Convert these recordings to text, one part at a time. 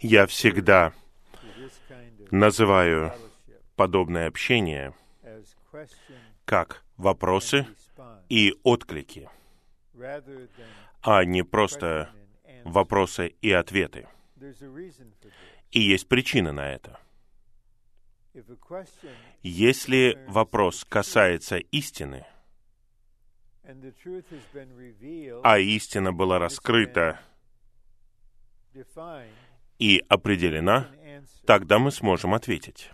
Я всегда называю подобное общение как вопросы и отклики, а не просто вопросы и ответы. И есть причина на это. Если вопрос касается истины, а истина была раскрыта и определена, тогда мы сможем ответить.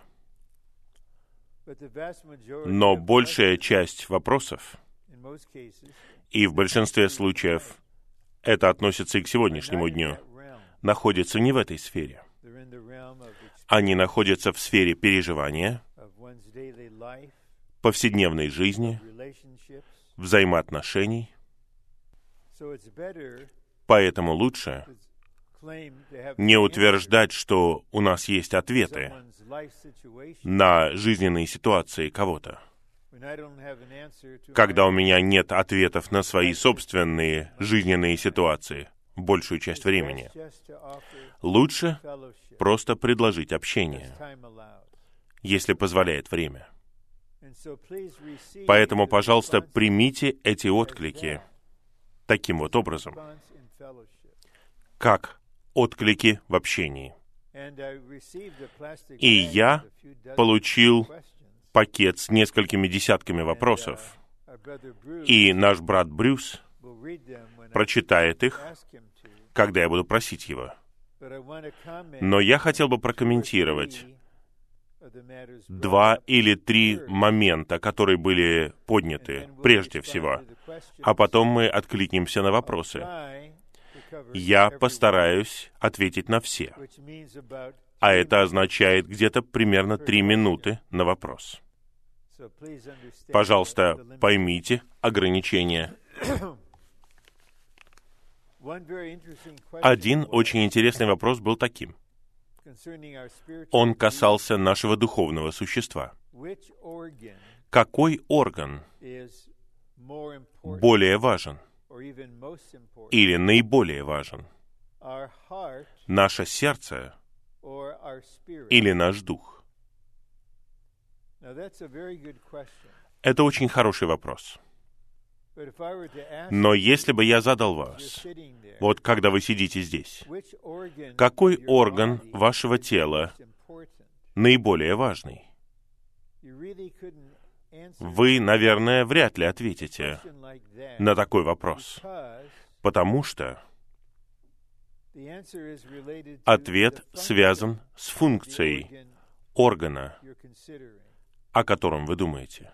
Но большая часть вопросов, и в большинстве случаев это относится и к сегодняшнему дню, находятся не в этой сфере. Они находятся в сфере переживания, повседневной жизни, взаимоотношений. Поэтому лучше не утверждать, что у нас есть ответы на жизненные ситуации кого-то. Когда у меня нет ответов на свои собственные жизненные ситуации большую часть времени, лучше просто предложить общение, если позволяет время. Поэтому, пожалуйста, примите эти отклики таким вот образом, как отклики в общении. И я получил пакет с несколькими десятками вопросов. И наш брат Брюс прочитает их, когда я буду просить его. Но я хотел бы прокомментировать два или три момента, которые были подняты прежде всего, а потом мы откликнемся на вопросы. Я постараюсь ответить на все, а это означает где-то примерно три минуты на вопрос. Пожалуйста, поймите ограничения. Один очень интересный вопрос был таким. Он касался нашего духовного существа. Какой орган более важен или наиболее важен? Наше сердце или наш дух? Это очень хороший вопрос. Но если бы я задал вас, вот когда вы сидите здесь, какой орган вашего тела наиболее важный? Вы, наверное, вряд ли ответите на такой вопрос, потому что ответ связан с функцией органа, о котором вы думаете.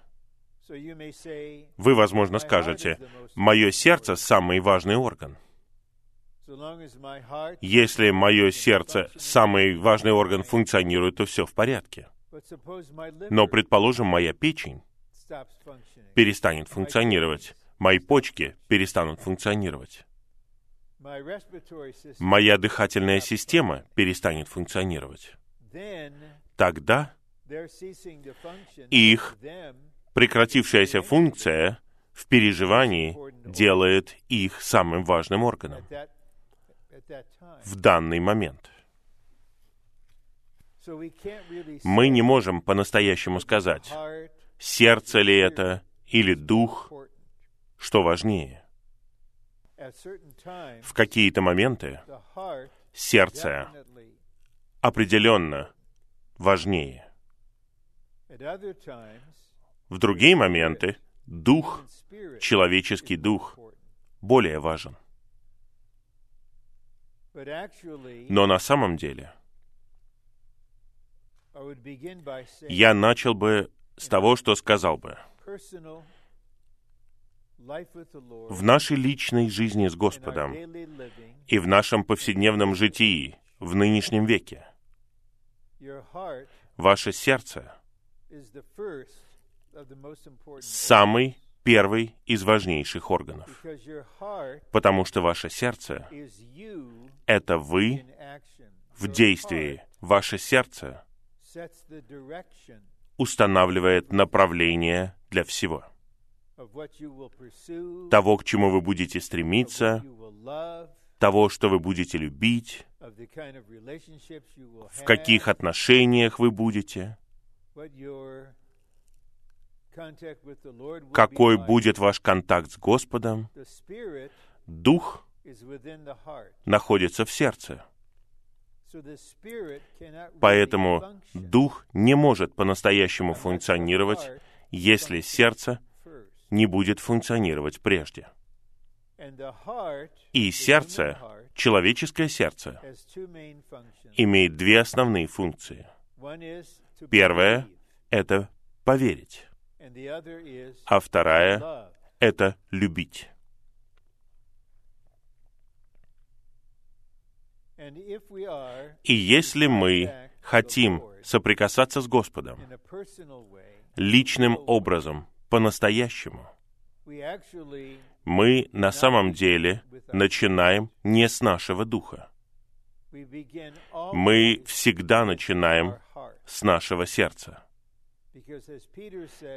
Вы, возможно, скажете, «Мое сердце — самый важный орган». Если мое сердце, самый важный орган, функционирует, то все в порядке. Но, предположим, моя печень перестанет функционировать, мои почки перестанут функционировать, моя дыхательная система перестанет функционировать. Тогда их прекратившаяся функция в переживании делает их самым важным органом в данный момент. Мы не можем по-настоящему сказать, сердце ли это или дух, что важнее. В какие-то моменты сердце определенно важнее. В другие моменты дух, человеческий дух, более важен. Но на самом деле я начал бы с того, что сказал бы. В нашей личной жизни с Господом и в нашем повседневном житии в нынешнем веке ваше сердце самый первый из важнейших органов. Потому что ваше сердце — это вы в действии. Ваше сердце устанавливает направление для всего. Того, к чему вы будете стремиться, того, что вы будете любить, в каких отношениях вы будете, какой будет ваш контакт с Господом. Дух находится в сердце. Поэтому Дух не может по-настоящему функционировать, если сердце не будет функционировать прежде. И сердце, человеческое сердце, имеет две основные функции. Первая — это поверить, а вторая — это любить. И если мы хотим соприкасаться с Господом личным образом, по-настоящему, мы на самом деле начинаем не с нашего духа. Мы всегда начинаем с нашего сердца.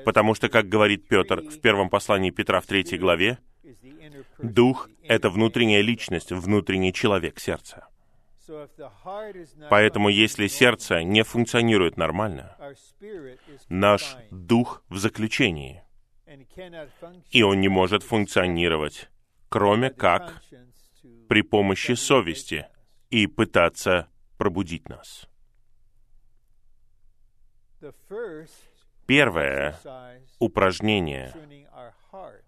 Потому что, как говорит Петр в первом послании Петра в третьей главе, Дух — это внутренняя личность, внутренний человек сердца. Поэтому если сердце не функционирует нормально, наш дух в заключении, и он не может функционировать, кроме как при помощи совести и пытаться пробудить нас. Первое упражнение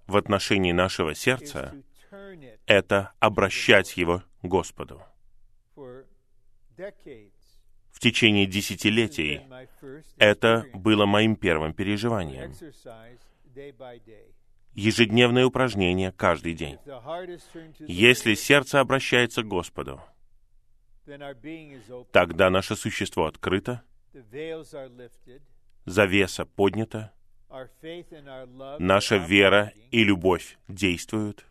в отношении нашего сердца — это обращать его Господу в течение десятилетий. Это было моим первым переживанием. Ежедневное упражнение каждый день. Если сердце обращается к Господу, тогда наше существо открыто, завеса поднята, наша вера и любовь действуют,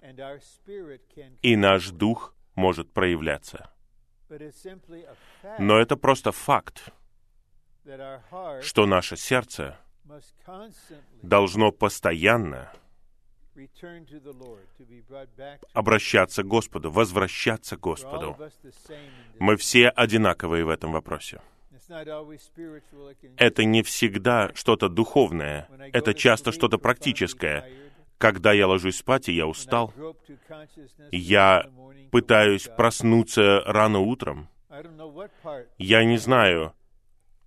и наш дух может проявляться. Но это просто факт, что наше сердце должно постоянно обращаться к Господу, возвращаться к Господу. Мы все одинаковые в этом вопросе. Это не всегда что-то духовное, это часто что-то практическое. Когда я ложусь спать, и я устал, я пытаюсь проснуться рано утром. Я не знаю,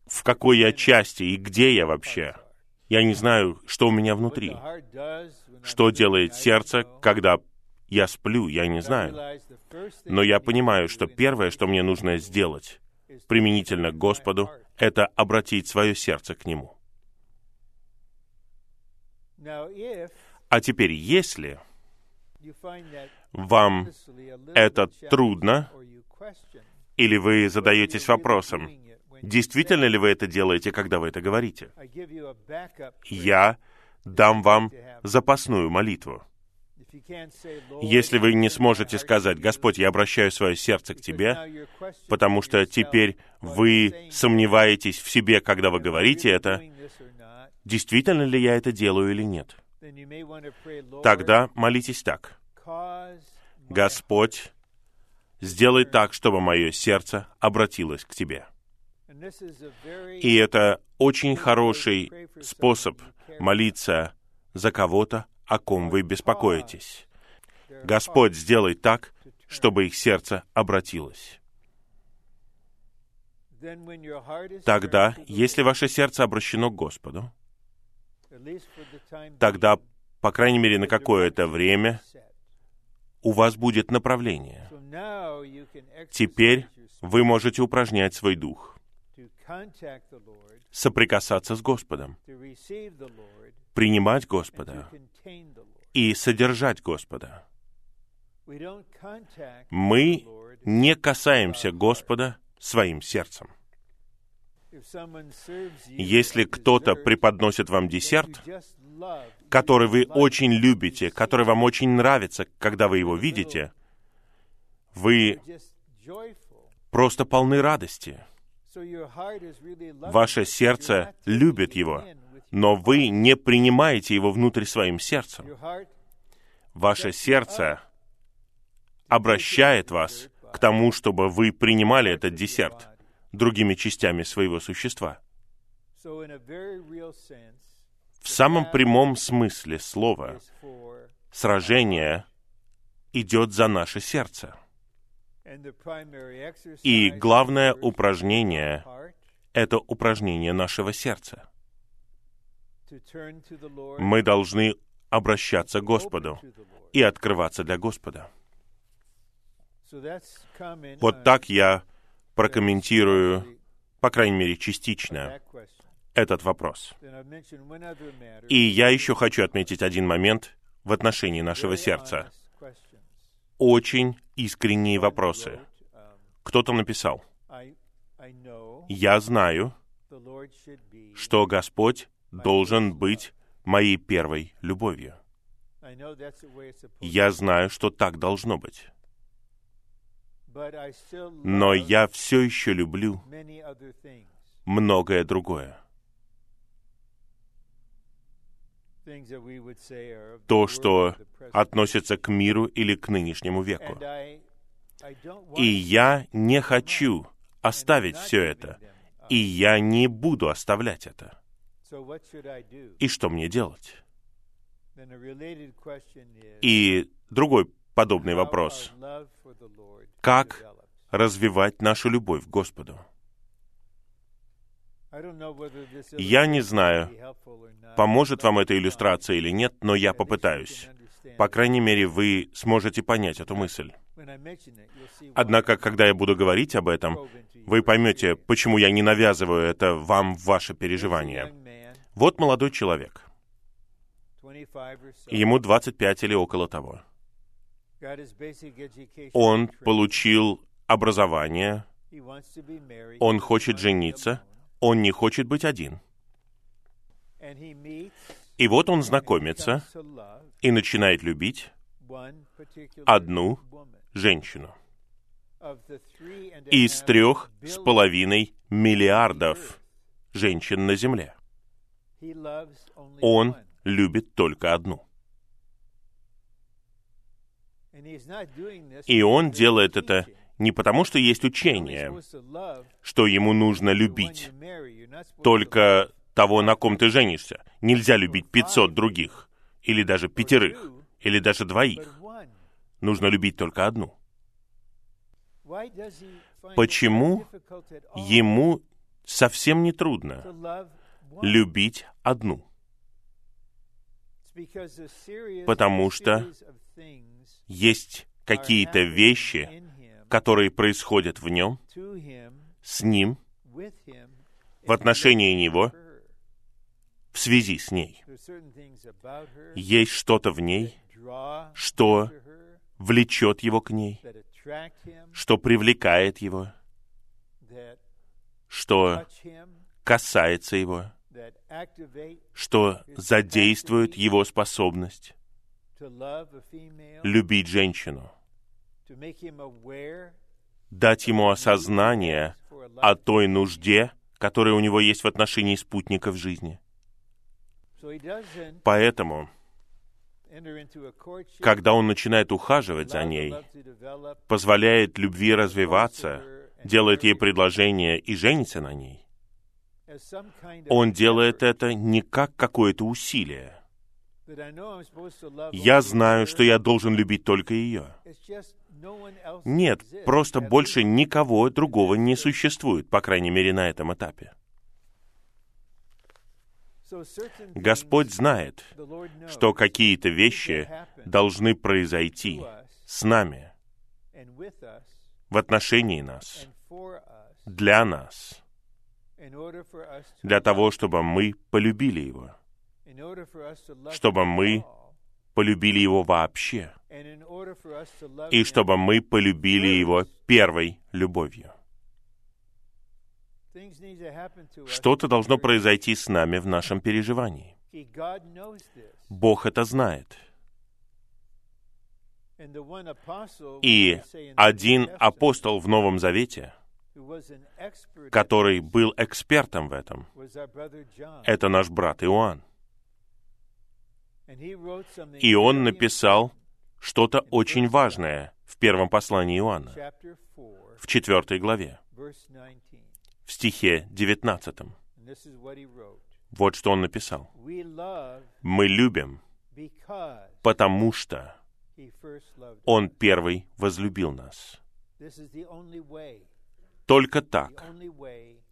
в какой я части и где я вообще. Я не знаю, что у меня внутри. Что делает сердце, когда я сплю, я не знаю. Но я понимаю, что первое, что мне нужно сделать, применительно к Господу, это обратить свое сердце к Нему. А теперь, если вам это трудно, или вы задаетесь вопросом, действительно ли вы это делаете, когда вы это говорите? Я дам вам запасную молитву. Если вы не сможете сказать, «Господь, я обращаю свое сердце к Тебе», потому что теперь вы сомневаетесь в себе, когда вы говорите это, действительно ли я это делаю или нет, тогда молитесь так. Господь, сделай так, чтобы мое сердце обратилось к Тебе. И это очень хороший способ молиться за кого-то, о ком вы беспокоитесь. Господь, сделай так, чтобы их сердце обратилось. Тогда, если ваше сердце обращено к Господу, тогда, по крайней мере, на какое-то время у вас будет направление. Теперь вы можете упражнять свой дух, соприкасаться с Господом, принимать Господа и содержать Господа. Мы не касаемся Господа своим сердцем. Если кто-то преподносит вам десерт, который вы очень любите, который вам очень нравится, когда вы его видите, вы просто полны радости. Ваше сердце любит его, но вы не принимаете его внутрь своим сердцем. Ваше сердце обращает вас к тому, чтобы вы принимали этот десерт другими частями своего существа. В самом прямом смысле слова сражение идет за наше сердце. И главное упражнение — это упражнение нашего сердца. Мы должны обращаться к Господу и открываться для Господа. Вот так я прокомментирую, по крайней мере, частично этот вопрос. И я еще хочу отметить один момент в отношении нашего сердца. Очень искренние вопросы. Кто-то написал, «Я знаю, что Господь должен быть моей первой любовью. Я знаю, что так должно быть. Но я все еще люблю многое другое. То, что относится к миру или к нынешнему веку. И я не хочу оставить все это. И я не буду оставлять это. И что мне делать? И другой подобный вопрос. Как развивать нашу любовь к Господу? Я не знаю, поможет вам эта иллюстрация или нет, но я попытаюсь. По крайней мере, вы сможете понять эту мысль. Однако, когда я буду говорить об этом, вы поймете, почему я не навязываю это вам в ваше переживание. Вот молодой человек. Ему 25 или около того. Он получил образование, он хочет жениться, он не хочет быть один. И вот он знакомится и начинает любить одну женщину. из трех с половиной миллиардов женщин на Земле. Он любит только одну. И он делает это не потому, что есть учение, что ему нужно любить только того, на ком ты женишься. Нельзя любить 500 других, или даже пятерых, или даже двоих. Нужно любить только одну. Почему ему совсем не трудно любить одну? Потому что есть какие-то вещи, которые происходят в нем, с ним, в отношении него, в связи с ней. Есть что-то в ней, что влечет его к ней, что привлекает его, что касается его, что задействует его способность любить женщину, дать ему осознание о той нужде, которая у него есть в отношении спутников жизни. Поэтому, когда он начинает ухаживать за ней, позволяет любви развиваться, делает ей предложение и женится на ней, он делает это не как какое-то усилие. Я знаю, что я должен любить только ее. Нет, просто больше никого другого не существует, по крайней мере, на этом этапе. Господь знает, что какие-то вещи должны произойти с нами, в отношении нас, для нас, для того, чтобы мы полюбили Его, чтобы мы полюбили Его вообще, и чтобы мы полюбили Его первой любовью. Что-то должно произойти с нами в нашем переживании. Бог это знает. И один апостол в Новом Завете, который был экспертом в этом, это наш брат Иоанн. И он написал что-то очень важное в первом послании Иоанна, в четвертой главе, в стихе 19. Вот что он написал. «Мы любим, потому что Он первый возлюбил нас». Только так,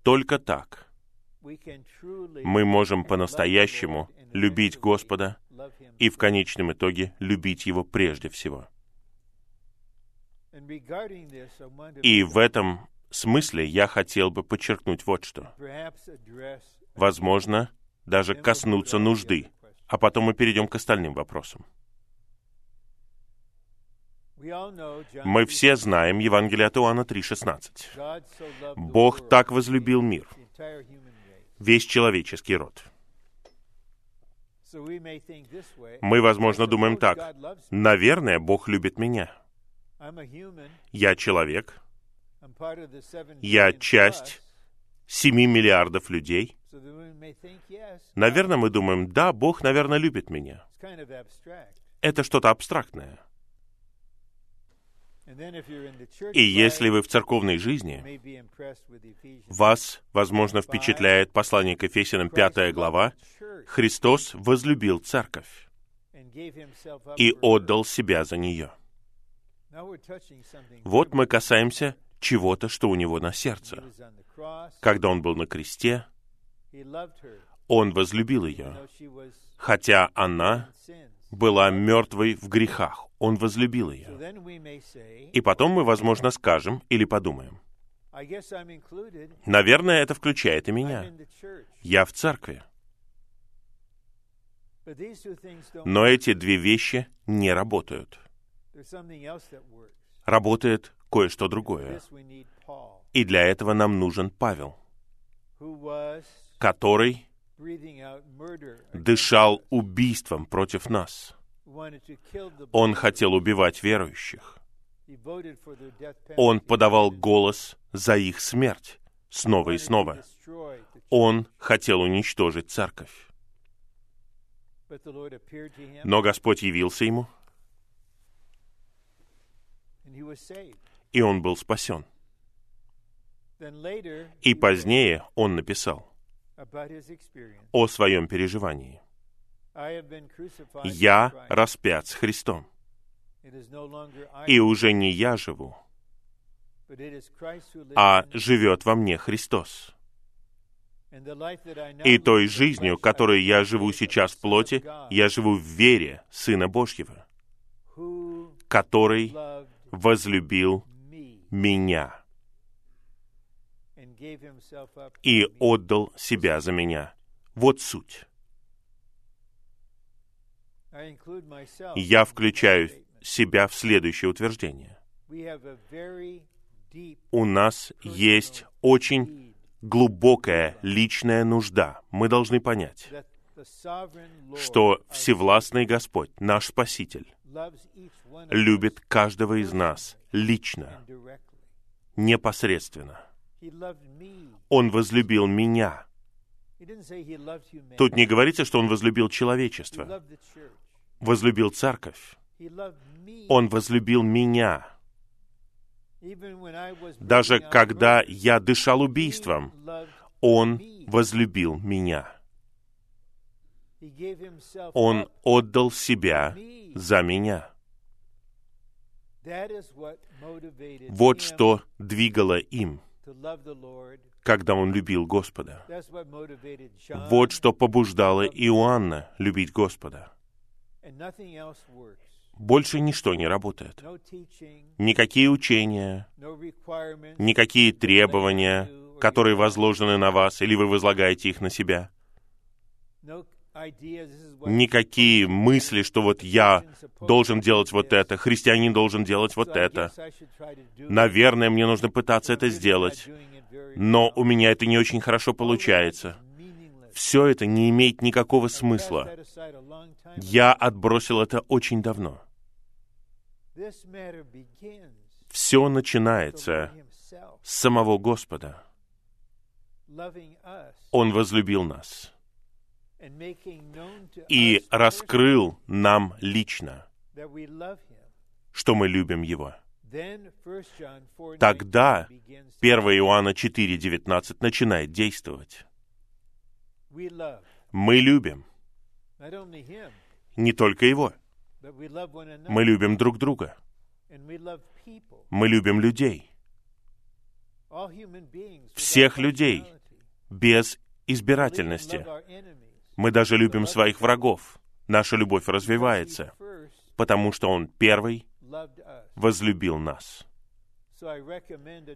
только так мы можем по-настоящему любить Господа и в конечном итоге любить Его прежде всего. И в этом смысле я хотел бы подчеркнуть вот что. Возможно, даже коснуться нужды, а потом мы перейдем к остальным вопросам. Мы все знаем Евангелие от Иоанна 3,16. Бог так возлюбил мир, весь человеческий род. Мы, возможно, думаем так. Наверное, Бог любит меня. Я человек. Я часть семи миллиардов людей. Наверное, мы думаем, да, Бог, наверное, любит меня. Это что-то абстрактное. И если вы в церковной жизни, вас, возможно, впечатляет послание к Ефесянам 5 глава, Христос возлюбил церковь и отдал себя за нее. Вот мы касаемся чего-то, что у него на сердце. Когда он был на кресте, он возлюбил ее, хотя она была мертвой в грехах. Он возлюбил ее. И потом мы, возможно, скажем или подумаем, наверное, это включает и меня. Я в церкви. Но эти две вещи не работают. Работает кое-что другое. И для этого нам нужен Павел, который дышал убийством против нас. Он хотел убивать верующих. Он подавал голос за их смерть снова и снова. Он хотел уничтожить церковь. Но Господь явился ему, и он был спасен. И позднее он написал о своем переживании. «Я распят с Христом, и уже не я живу, а живет во мне Христос. И той жизнью, которой я живу сейчас в плоти, я живу в вере Сына Божьего, который возлюбил меня и отдал себя за меня. Вот суть. Я включаю себя в следующее утверждение. У нас есть очень глубокая личная нужда. Мы должны понять, что Всевластный Господь, наш Спаситель, любит каждого из нас лично, непосредственно. Он возлюбил меня. Тут не говорится, что Он возлюбил человечество. Возлюбил церковь. Он возлюбил меня. Даже когда я дышал убийством, Он возлюбил меня. Он отдал себя за меня. Вот что двигало им, когда он любил Господа. Вот что побуждало Иоанна любить Господа. Больше ничто не работает. Никакие учения, никакие требования, которые возложены на вас, или вы возлагаете их на себя никакие мысли, что вот я должен делать вот это, христианин должен делать вот это. Наверное, мне нужно пытаться это сделать, но у меня это не очень хорошо получается. Все это не имеет никакого смысла. Я отбросил это очень давно. Все начинается с самого Господа. Он возлюбил нас и раскрыл нам лично, что мы любим Его. Тогда 1 Иоанна 4.19 начинает действовать. Мы любим не только Его, мы любим друг друга. Мы любим людей. Всех людей, без избирательности. Мы даже любим своих врагов. Наша любовь развивается, потому что Он первый возлюбил нас.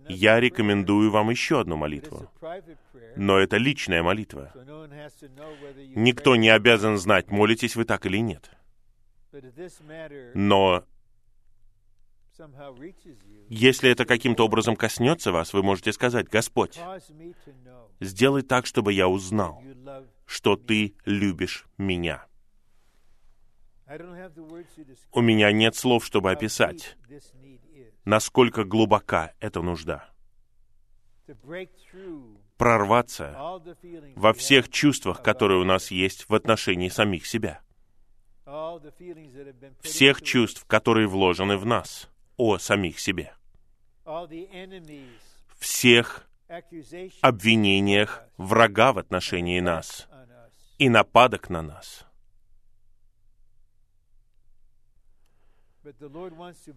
Я рекомендую вам еще одну молитву, но это личная молитва. Никто не обязан знать, молитесь вы так или нет. Но если это каким-то образом коснется вас, вы можете сказать, Господь, сделай так, чтобы я узнал, что Ты любишь меня. У меня нет слов, чтобы описать, насколько глубока эта нужда. Прорваться во всех чувствах, которые у нас есть в отношении самих себя. Всех чувств, которые вложены в нас о самих себе. Всех обвинениях врага в отношении нас и нападок на нас.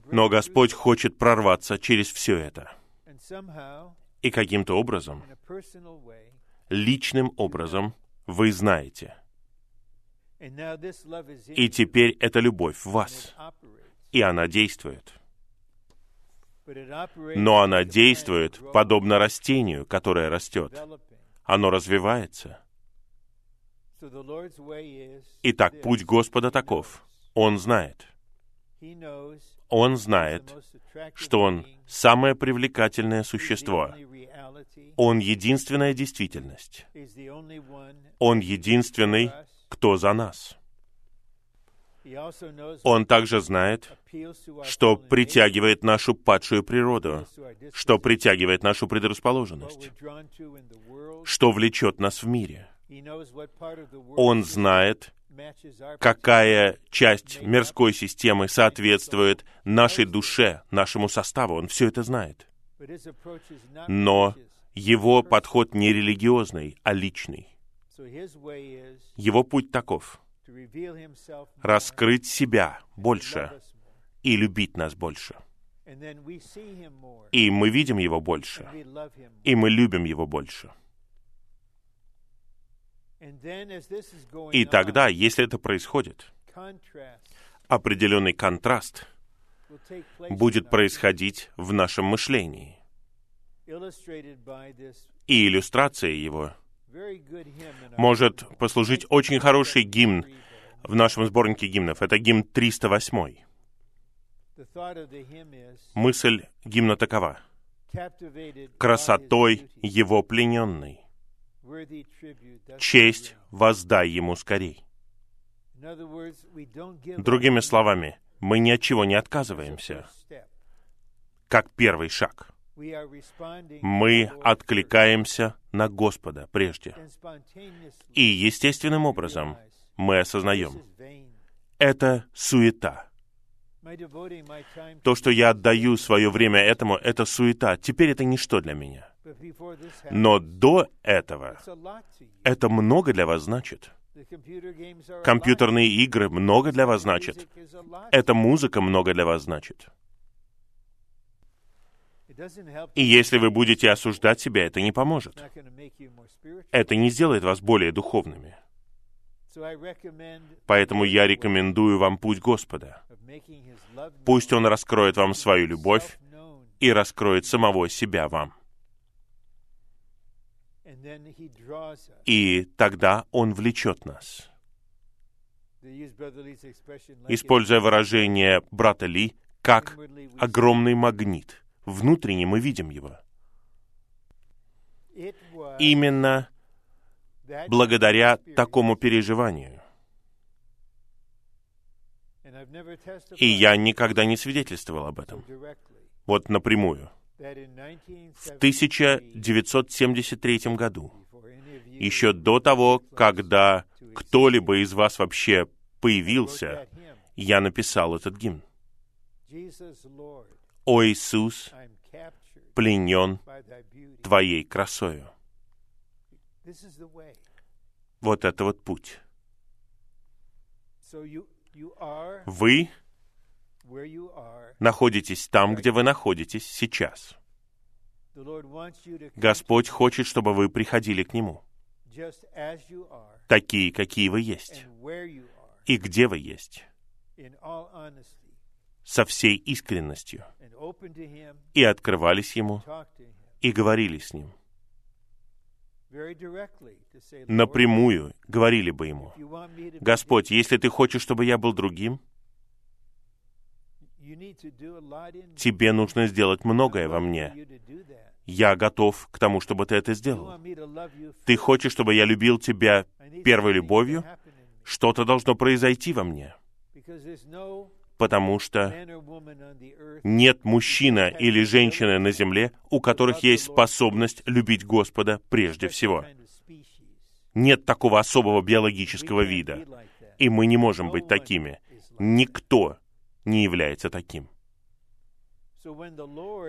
Но Господь хочет прорваться через все это. И каким-то образом, личным образом, вы знаете. И теперь эта любовь в вас. И она действует. Но она действует подобно растению, которое растет. Оно развивается. Итак, путь Господа таков. Он знает. Он знает, что Он самое привлекательное существо. Он единственная действительность. Он единственный, кто за нас. Он также знает, что притягивает нашу падшую природу, что притягивает нашу предрасположенность, что влечет нас в мире. Он знает, какая часть мирской системы соответствует нашей душе, нашему составу. Он все это знает. Но его подход не религиозный, а личный. Его путь таков — раскрыть себя больше и любить нас больше. И мы видим Его больше, и мы любим Его больше. И тогда, если это происходит, определенный контраст будет происходить в нашем мышлении. И иллюстрация его может послужить очень хороший гимн в нашем сборнике гимнов. Это гимн 308. Мысль гимна такова. «Красотой его плененной, честь воздай ему скорей». Другими словами, мы ни от чего не отказываемся, как первый шаг. Мы откликаемся на Господа прежде. И естественным образом мы осознаем, это суета. То, что я отдаю свое время этому, это суета. Теперь это ничто для меня. Но до этого это много для вас значит. Компьютерные игры много для вас значат. Эта музыка много для вас значит. И если вы будете осуждать себя, это не поможет. Это не сделает вас более духовными. Поэтому я рекомендую вам путь Господа. Пусть Он раскроет вам свою любовь и раскроет самого себя вам. И тогда Он влечет нас. Используя выражение брата Ли, как огромный магнит. Внутренне мы видим его. Именно благодаря такому переживанию. И я никогда не свидетельствовал об этом. Вот напрямую. В 1973 году, еще до того, когда кто-либо из вас вообще появился, я написал этот гимн. «О Иисус, пленен. Твоей красою». Вот это вот путь. Вы. Находитесь там, где вы находитесь сейчас. Господь хочет, чтобы вы приходили к Нему, такие, какие вы есть, и где вы есть, со всей искренностью, и открывались Ему, и говорили с Ним. Напрямую говорили бы Ему, «Господь, если Ты хочешь, чтобы я был другим, Тебе нужно сделать многое во мне. Я готов к тому, чтобы Ты это сделал. Ты хочешь, чтобы я любил Тебя первой любовью? Что-то должно произойти во мне, потому что нет мужчина или женщины на земле, у которых есть способность любить Господа прежде всего. Нет такого особого биологического вида, и мы не можем быть такими. Никто не является таким.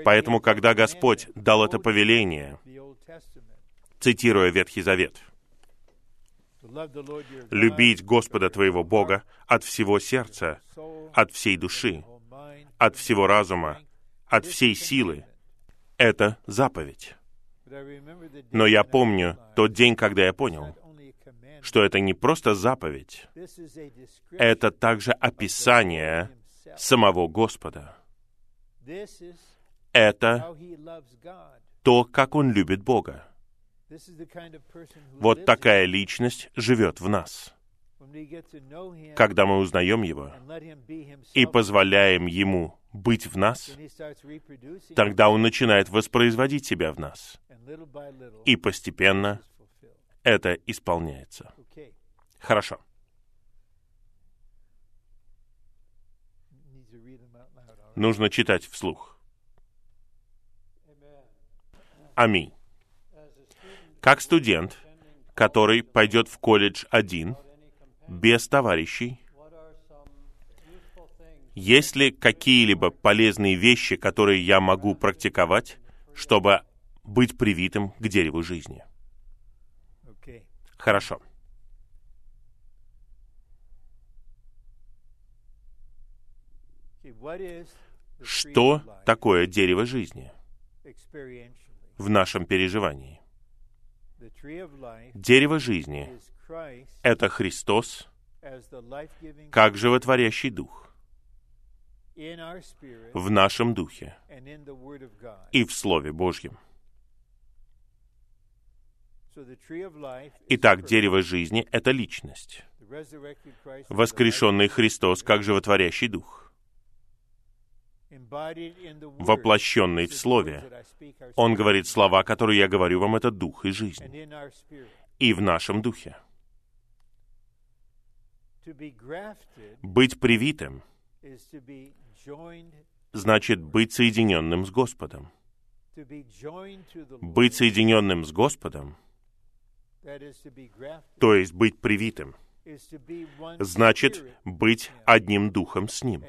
Поэтому, когда Господь дал это повеление, цитируя Ветхий Завет, «любить Господа твоего Бога от всего сердца, от всей души, от всего разума, от всей силы» это заповедь. Но я помню тот день, когда я понял, что это не просто заповедь, это также описание. Самого Господа. Это то, как Он любит Бога. Вот такая личность живет в нас. Когда мы узнаем Его и позволяем Ему быть в нас, тогда Он начинает воспроизводить себя в нас. И постепенно это исполняется. Хорошо. Нужно читать вслух. Аминь. Как студент, который пойдет в колледж один, без товарищей, есть ли какие-либо полезные вещи, которые я могу практиковать, чтобы быть привитым к дереву жизни? Хорошо. Что такое дерево жизни в нашем переживании? Дерево жизни это Христос как животворящий дух в нашем духе и в Слове Божьем. Итак, дерево жизни — это личность, воскрешенный Христос как животворящий дух, воплощенный в said, "The Слове. Он говорит слова, которые я говорю вам, это дух и жизнь, и в нашем духе. Быть привитым значит быть соединенным с Господом. Быть соединенным с Господом, то есть быть привитым, значит быть одним духом с Ним.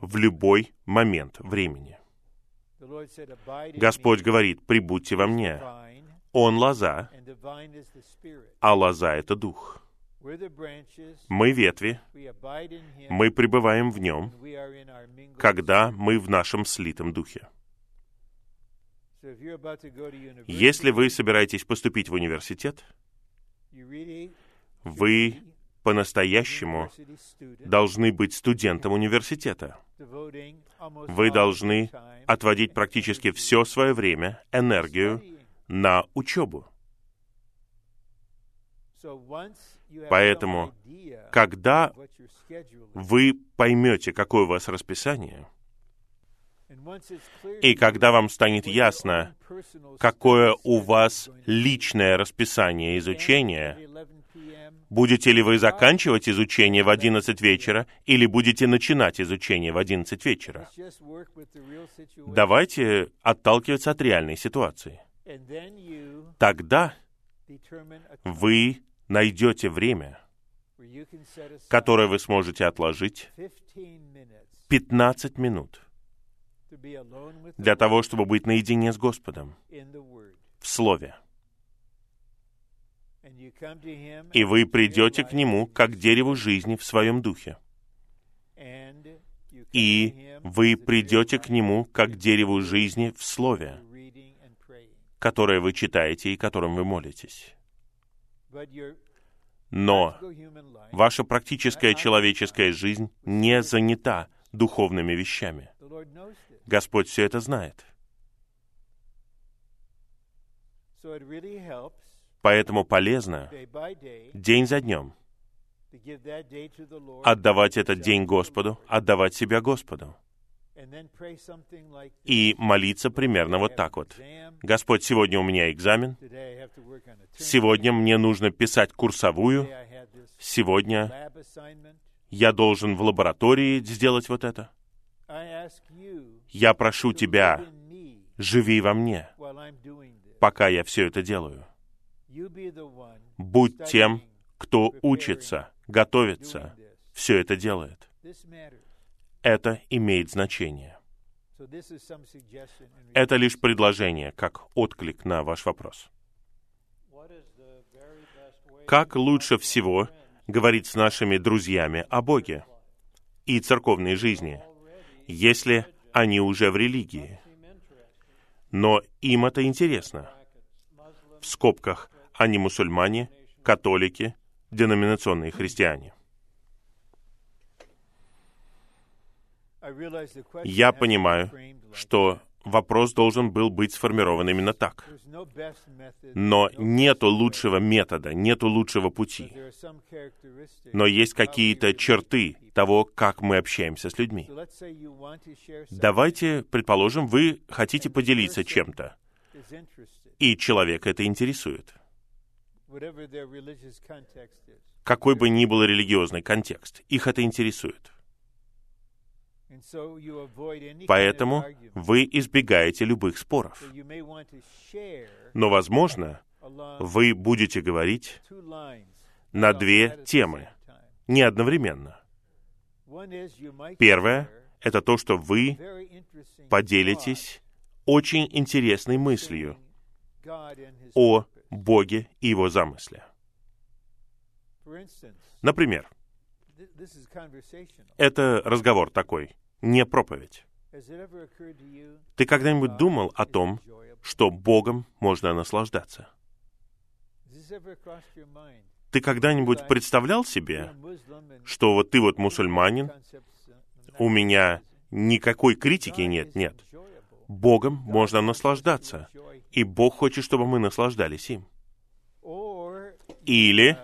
В любой момент времени. The Lord said, "Abide in Господь говорит, «Прибудьте во мне». Он лоза, а лоза — это дух. Мы ветви, мы пребываем в Нем, когда мы в нашем слитом духе. Если вы собираетесь поступить в университет, вы по-настоящему должны быть студентом университета. Вы должны отводить практически все свое время, энергию на учебу. Поэтому, Когда вы поймете, какое у вас расписание, и когда вам станет ясно, какое у вас личное расписание изучения, at 11 p.m., будете ли вы заканчивать изучение в 11 вечера или будете начинать изучение в 11 вечера. Давайте отталкиваться от реальной ситуации. Тогда вы найдете время, которое вы сможете отложить 15 minutes 15 минут для того, чтобы быть наедине с Господом в Слове. И вы придете к Нему, как к дереву жизни в своем духе. И вы придете к Нему, как к дереву жизни в Слове, которое вы читаете и которым вы молитесь. Но ваша практическая человеческая жизнь не занята духовными вещами. Господь все это знает. Поэтому полезно день за днем отдавать этот день Господу, отдавать себя Господу. И молиться примерно вот так вот. Господь, сегодня у меня экзамен, сегодня мне нужно писать курсовую, сегодня я должен в лаборатории сделать вот это. Я прошу Тебя, живи во мне, пока я все это делаю. Будь тем, кто учится, готовится, все это делает. Это имеет значение. Это лишь предложение, как отклик на ваш вопрос. Как лучше всего говорить с нашими друзьями о Боге и церковной жизни, если они уже в религии? Но им это интересно. В скобках они мусульмане, католики, деноминационные христиане. Я понимаю, что вопрос должен был быть сформирован именно так. Но нету лучшего метода, нету лучшего пути. Но есть какие-то черты того, как мы общаемся с людьми. Давайте, предположим, вы хотите поделиться чем-то, и человека это интересует. Какой бы ни был религиозный контекст, их это интересует. Поэтому вы избегаете любых споров. Но, возможно, вы будете говорить на две темы, не одновременно. Первое это то, что вы поделитесь очень интересной мыслью о. Боге и Его замысле. Например, это разговор такой, не проповедь. Ты когда-нибудь думал о том, что Богом можно наслаждаться? Ты когда-нибудь представлял себе, что вот ты вот мусульманин, uh, у меня никакой критики нет, нет. Богом можно наслаждаться, и Бог хочет, чтобы мы наслаждались им. Или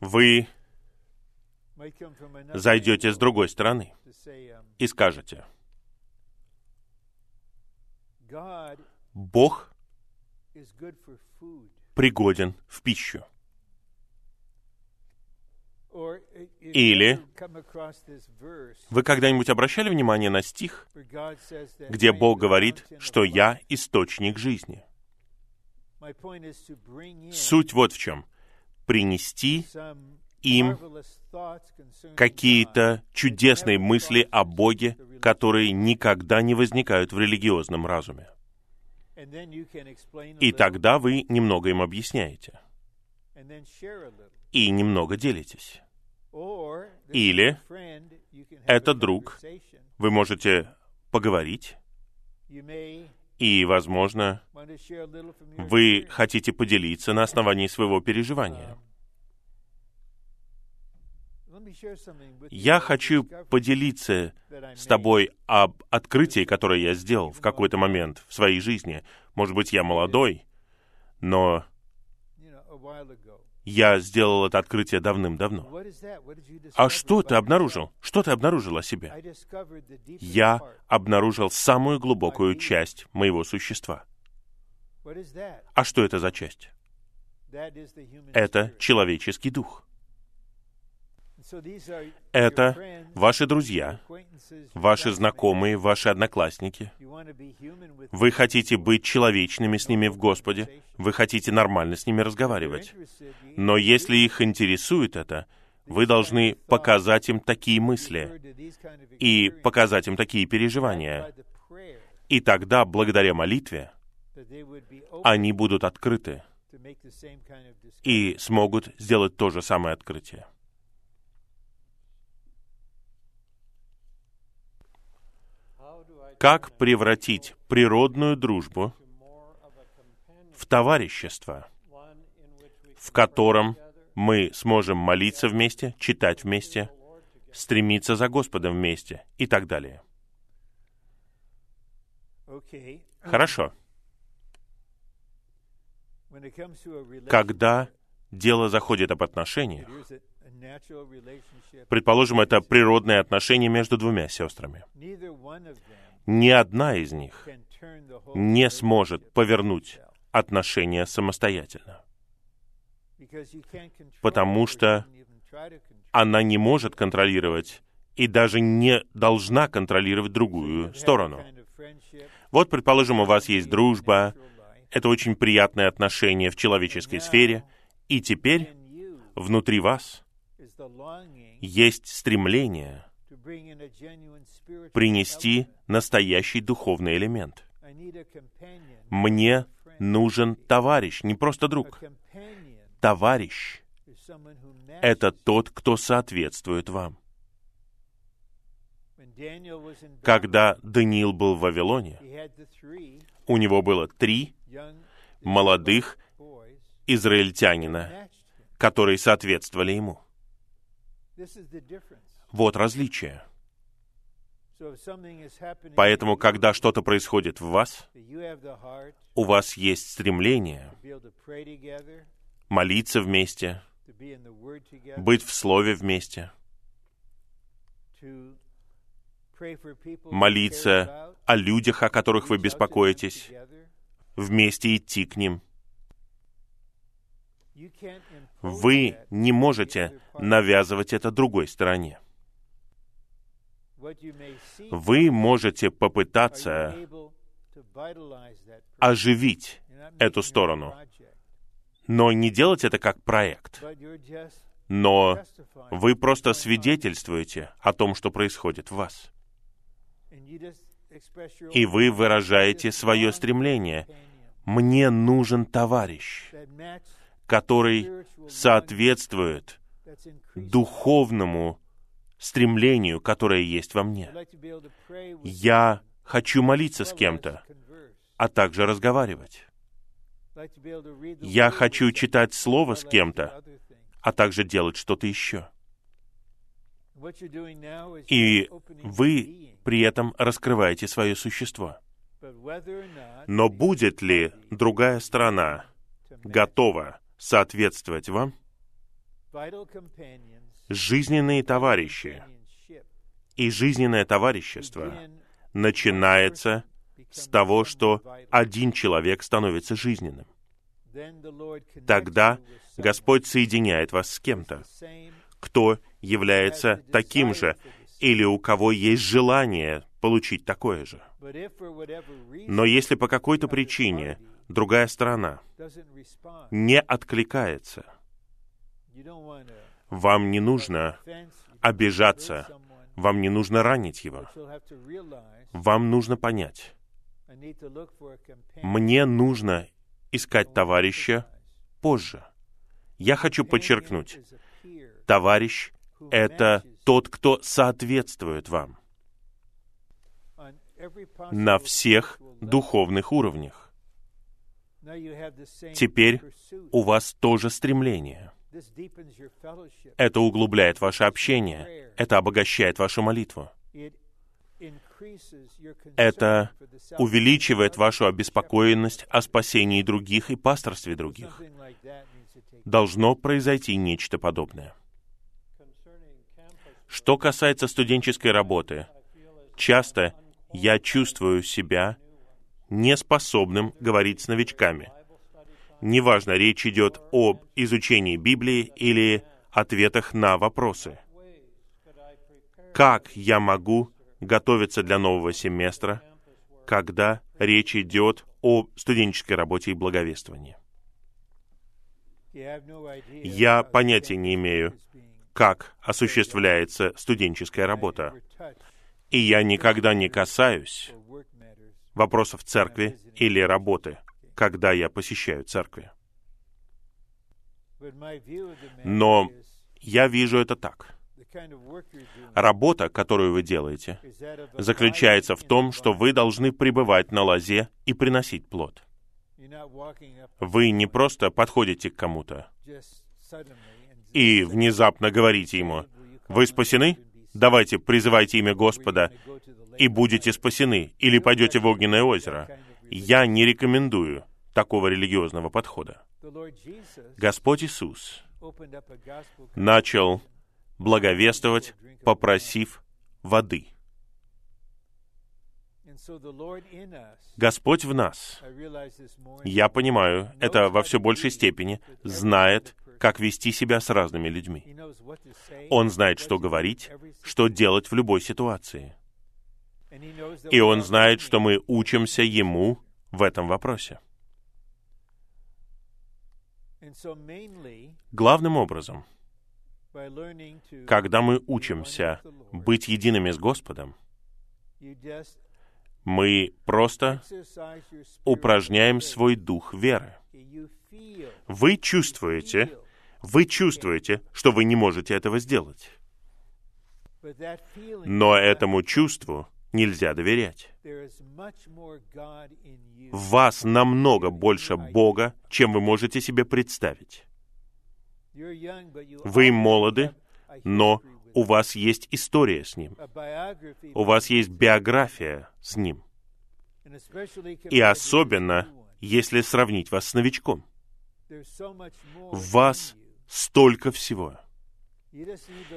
вы зайдете с другой стороны и скажете, Бог пригоден в пищу. Или- Вы когда-нибудь обращали внимание на стих, где Бог говорит, что? «Я источник жизни». Суть вот в чем. Принести им какие-то чудесные мысли о Боге, которые никогда не возникают в религиозном разуме. И тогда вы немного им объясняете и немного делитесь. Или это друг. Вы можете поговорить, и, возможно, вы хотите поделиться на основании своего переживания. You Я хочу поделиться с тобой об открытии, которое я сделал в какой-то момент в своей жизни. Может быть, я молодой, но я сделал это открытие давным-давно. А что ты обнаружил? Что ты обнаружил о себе? Я обнаружил самую глубокую часть моего существа. А что это за часть? Это человеческий дух. Это ваши друзья, ваши знакомые, ваши одноклассники. Вы хотите быть человечными с ними в Господе. Вы хотите нормально с ними разговаривать. Но если их интересует это, вы должны показать им такие мысли и показать им такие переживания. И тогда, благодаря молитве, они будут открыты и смогут сделать то же самое открытие. Как превратить природную дружбу в товарищество, в котором мы сможем молиться вместе, читать вместе, стремиться за Господом вместе и так далее. Хорошо. Когда дело заходит об отношениях, предположим, это природное отношение между двумя сестрами, ни одна из них не сможет повернуть отношения самостоятельно, потому что она не может контролировать и даже не должна контролировать другую сторону. Вот, предположим, у вас есть дружба, это очень приятное отношение в человеческой сфере, и теперь внутри вас есть стремление принести настоящий духовный элемент. Мне нужен товарищ, не просто друг. Товарищ — это тот, кто соответствует вам. Когда Даниил был в Вавилоне, у него было три молодых израильтянина, которые соответствовали ему. Вот различие. Поэтому, когда что-то происходит в вас, у вас есть стремление молиться вместе, быть в Слове вместе, молиться о людях, о которых вы беспокоитесь, вместе идти к ним. Вы не можете навязывать это другой стороне. Вы можете попытаться оживить эту сторону, но не делать это как проект. Но вы просто свидетельствуете о том, что происходит в вас. И вы выражаете свое стремление. Мне нужен товарищ, который соответствует духовному стремлению, которое есть во мне. Я хочу молиться с кем-то, а также разговаривать. Я хочу читать Слово с кем-то, а также делать что-то еще. И вы при этом раскрываете свое существо. Но будет ли другая сторона готова соответствовать вам? Жизненные товарищи и жизненное товарищество начинается с того, что один человек становится жизненным. Тогда Господь соединяет вас с кем-то, кто является таким же, или у кого есть желание получить такое же. Но если по какой-то причине другая сторона не откликается, вам не нужно обижаться, вам не нужно ранить его. Вам нужно понять, мне нужно искать товарища позже. Я хочу подчеркнуть, товарищ — это тот, кто соответствует вам на всех духовных уровнях. Теперь у вас тоже стремление. Это углубляет ваше общение, это обогащает вашу молитву. Это увеличивает вашу обеспокоенность о спасении других и пасторстве других. Должно произойти нечто подобное. Что касается студенческой работы, часто я чувствую себя неспособным говорить с новичками. Неважно, речь идет об изучении Библии или ответах на вопросы. Как я могу готовиться для нового семестра, когда речь идет о студенческой работе и благовествовании? Я понятия не имею, как осуществляется студенческая работа. И я никогда не касаюсь вопросов церкви или работы, когда я посещаю церкви. Но я вижу это так. Работа, которую вы делаете, заключается в том, что вы должны пребывать на лозе и приносить плод. Вы не просто подходите к кому-то и внезапно говорите ему, «Вы спасены? Давайте призывайте имя Господа и будете спасены, или пойдете в огненное озеро». Я не рекомендую такого религиозного подхода. Господь Иисус начал благовествовать, попросив воды. Господь в нас, я понимаю, это во все большей степени, знает, как вести себя с разными людьми. Он знает, что говорить, что делать в любой ситуации. И он знает, что мы учимся ему в этом вопросе. Главным образом, когда мы учимся быть едиными с Господом, мы просто упражняем свой дух веры. Вы чувствуете, вы чувствуете, что вы не можете этого сделать. Но этому чувству нельзя доверять. В вас намного больше Бога, чем вы можете себе представить. Вы молоды, но у вас есть история с Ним. У вас есть биография с Ним. И особенно, если сравнить вас с новичком. В вас столько всего.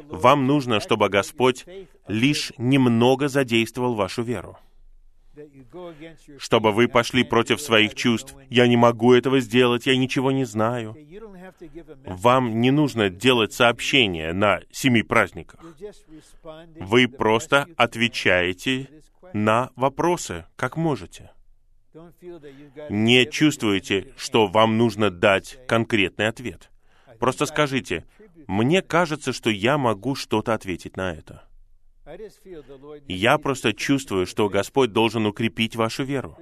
Вам нужно, чтобы Господь лишь немного задействовал вашу веру. Чтобы вы пошли против своих чувств. Я не могу этого сделать, я ничего не знаю. Вам не нужно делать сообщение на семи праздниках. Вы просто отвечаете на вопросы, как можете. Не чувствуете, что вам нужно дать конкретный ответ. Просто скажите, мне кажется, что я могу что-то ответить на это. Я просто чувствую, что Господь должен укрепить вашу веру.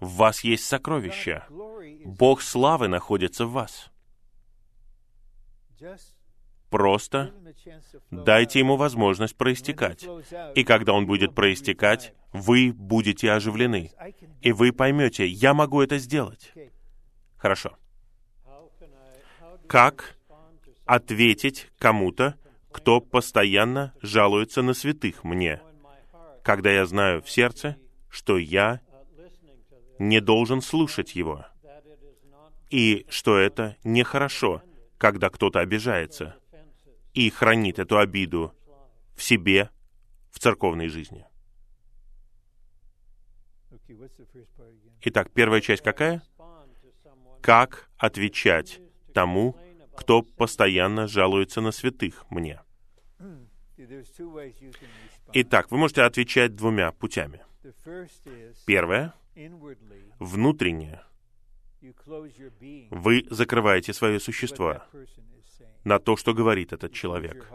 В вас есть сокровище. Бог славы находится в вас. Просто дайте ему возможность проистекать. И когда он будет проистекать, вы будете оживлены. И вы поймете, я могу это сделать. Хорошо. Как ответить кому-то, кто постоянно жалуется на святых мне, когда я знаю в сердце, что я не должен слушать его, и что это нехорошо, когда кто-то обижается и хранит эту обиду в себе, в церковной жизни. Итак, первая часть какая? Как отвечать тому, кто постоянно жалуется на святых мне. Итак, вы можете отвечать двумя путями. Первое. Внутреннее. Вы закрываете свое существо на то, что говорит этот человек.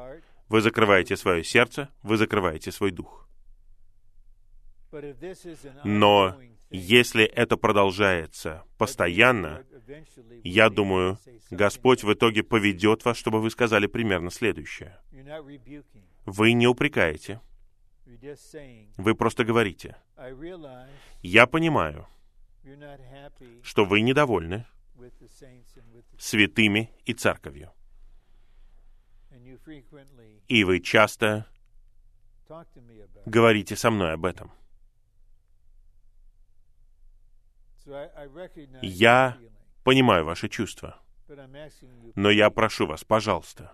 Вы закрываете свое сердце, вы закрываете свой дух. Но если это продолжается постоянно, я думаю, Господь в итоге поведет вас, чтобы вы сказали примерно следующее. Вы не упрекаете. Вы просто говорите. Я понимаю, что вы недовольны святыми и церковью. И вы часто говорите со мной об этом. Я понимаю ваши чувства, но я прошу вас, пожалуйста,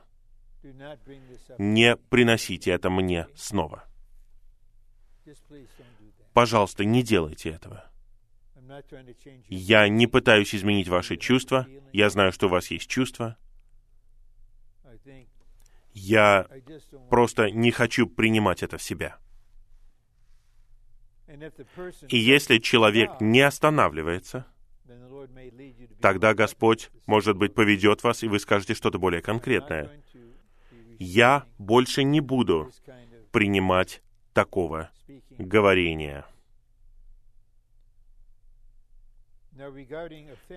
не приносите это мне снова. Пожалуйста, не делайте этого. Я не пытаюсь изменить ваши чувства. Я знаю, что у вас есть чувства. Я просто не хочу принимать это в себя. И если человек не останавливается, тогда Господь, может быть, поведет вас, и вы скажете что-то более конкретное. Я больше не буду принимать такого говорения.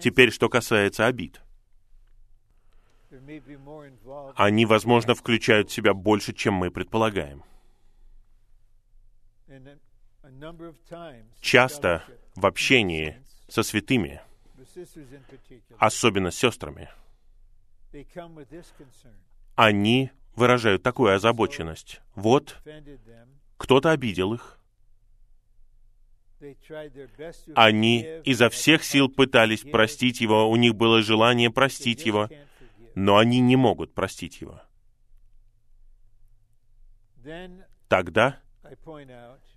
Теперь, что касается обид. Они, возможно, включают в себя больше, чем мы предполагаем. Часто в общении со святыми, особенно с сестрами, они выражают такую озабоченность. Вот кто-то обидел их, они изо всех сил пытались простить его, у них было желание простить его, но они не могут простить его. Тогда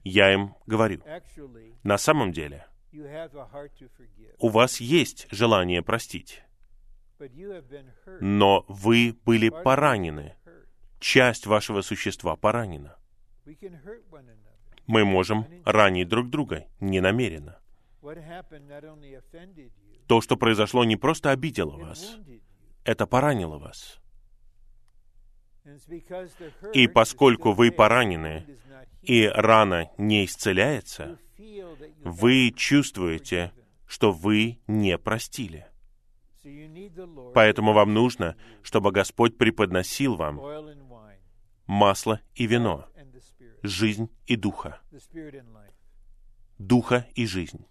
я им говорю, на самом деле, у вас есть желание простить, но вы были поранены. Часть вашего существа поранена. Мы можем ранить друг друга ненамеренно. То, что произошло, не просто обидело вас, это поранило вас. И поскольку вы поранены, и рана не исцеляется, вы чувствуете, что вы не простили. Поэтому вам нужно, чтобы Господь преподносил вам масло и вино, жизнь и духа, духа и жизнь.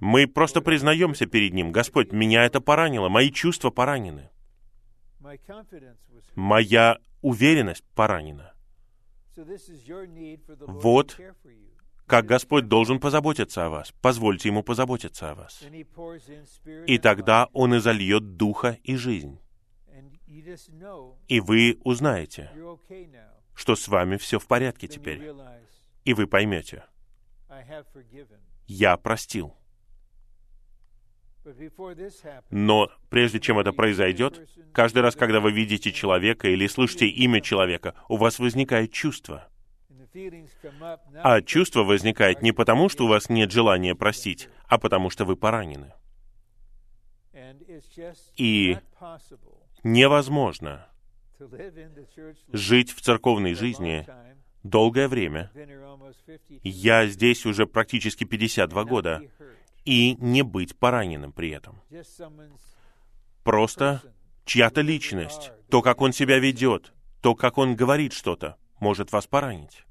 Мы просто признаемся перед Ним, Господь, меня это поранило, мои чувства поранены, моя уверенность поранена. Вот. Как Господь должен позаботиться о вас, позвольте Ему позаботиться о вас. И тогда Он изольет духа и жизнь. И вы узнаете, что с вами все в порядке теперь. И вы поймете, я простил. Но прежде чем это произойдет, каждый раз, когда вы видите человека или слышите имя человека, у вас возникает чувство. А чувство возникает не потому, что у вас нет желания простить, а потому что вы поранены. И Невозможно жить в церковной жизни долгое время. Been here almost 52 Я здесь уже практически 52 not года. И не быть пораненным при этом. Просто чья-то личность, то, как он себя ведет, то, как он говорит что-то, может вас поранить.